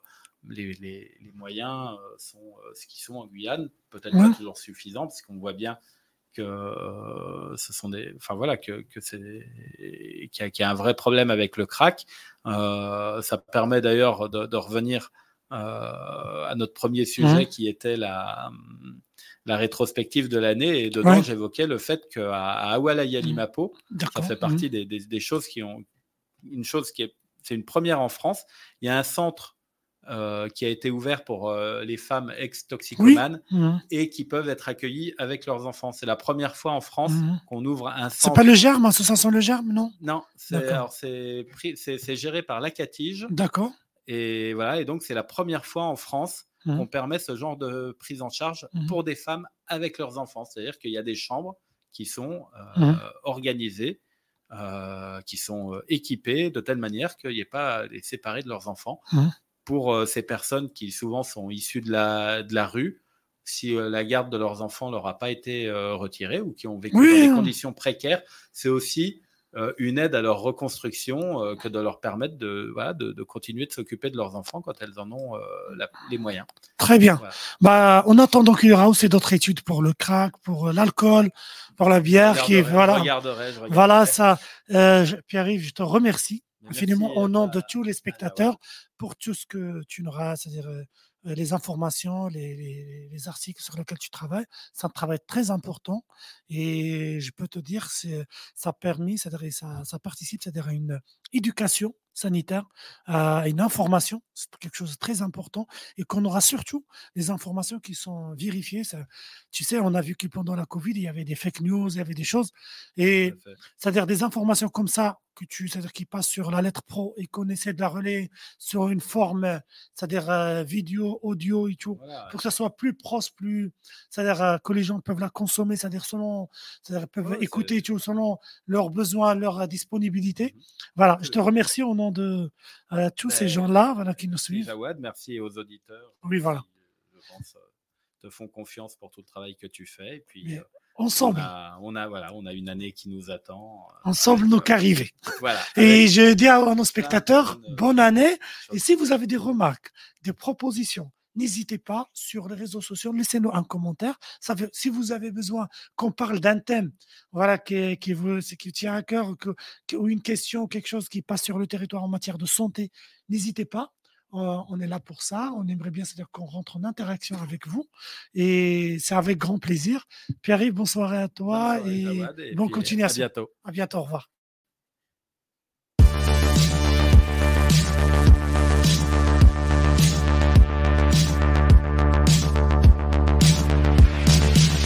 Speaker 2: les, les- les moyens sont ce qu'ils sont en Guyane, peut-être pas toujours suffisants, parce qu'on voit bien que ce sont des, enfin voilà, que, que c'est, qu'il y, a- qu'il y a un vrai problème avec le crack. Ça permet d'ailleurs de, de revenir à notre premier sujet
Speaker 1: Mhm.
Speaker 2: qui était la, la rétrospective de l'année et dedans
Speaker 1: Ouais.
Speaker 2: J'évoquais le fait qu'à à Awalaya Limapo, ça fait partie des, des- des choses qui ont une chose qui est c'est une première en France. Il y a un centre euh, qui a été ouvert pour euh, les femmes ex-toxicomanes mmh. et qui peuvent être accueillies avec leurs enfants. C'est la première fois en France mmh. qu'on ouvre un centre.
Speaker 1: C'est pas le germe, association le germe, non?
Speaker 2: Non, c'est géré par l'Acatige.
Speaker 1: D'accord.
Speaker 2: Et voilà, et donc c'est la première fois en France mmh. qu'on permet ce genre de prise en charge pour des femmes avec leurs enfants. C'est-à-dire qu'il y a des chambres qui sont euh, organisées. qui sont équipées de telle manière qu'il n'y ait pas à les séparer de leurs enfants pour euh, ces personnes qui souvent sont issues de la, de la rue, si euh, la garde de leurs enfants leur a pas été euh, retirée ou qui ont vécu dans des conditions précaires, c'est aussi une aide à leur reconstruction que de leur permettre de, voilà, de, continuer de s'occuper de leurs enfants quand elles en ont les moyens.
Speaker 1: Très bien. Bah, on attend donc qu'il y aura aussi d'autres études pour le crack, pour l'alcool, pour la bière. Qui, voilà, voilà ça. Pierre-Yves, je te remercie infiniment au nom de tous les spectateurs pour tout ce que tu n'auras, c'est-à-dire euh, euh, les informations, les, les, articles sur lesquels tu travailles. C'est un travail très important et je peux te dire, ça permis, c'est-à-dire ça, ça participe, c'est-à-dire à une éducation sanitaire, une information, c'est quelque chose de très important, et qu'on aura surtout des informations qui sont vérifiées. Ça, tu sais, on a vu que pendant la Covid, il y avait des fake news, il y avait des choses, et c'est-à-dire des informations comme ça, que tu, c'est-à-dire qui passent sur la lettre pro et qu'on essaie de la relayer sur une forme, c'est-à-dire euh, vidéo, audio et tout, pour que ça soit plus proche, plus, c'est-à-dire euh, que les gens peuvent la consommer, c'est-à-dire selon, c'est-à-dire peuvent écouter tout selon leurs besoins, leur euh, disponibilité. Mmh voilà, je te remercie au de tous ces ben, gens-là voilà, qui nous suivent.
Speaker 2: Jawad, merci aux auditeurs.
Speaker 1: Oui, voilà.
Speaker 2: je pense, te font confiance pour tout le travail que tu fais. Et puis,
Speaker 1: Ensemble.
Speaker 2: On a, voilà, on a une année qui nous attend.
Speaker 1: Euh, Ensemble, nous qu'arriver. Voilà. Et je dis à nos spectateurs, bonne année. Et si vous avez des remarques, des propositions, n'hésitez pas sur les réseaux sociaux, laissez-nous un commentaire. Ça si vous avez besoin qu'on parle d'un thème, voilà, qui, qui, vous, qui tient à cœur, que, ou une question, quelque chose qui passe sur le territoire en matière de santé, n'hésitez pas on est là pour ça. On aimerait bien, c'est-à-dire qu'on rentre en interaction avec vous. Et c'est avec grand plaisir. Pierre-Yves, bonsoir à toi et, bonne continuation.
Speaker 2: À bientôt.
Speaker 1: À bientôt. Au revoir.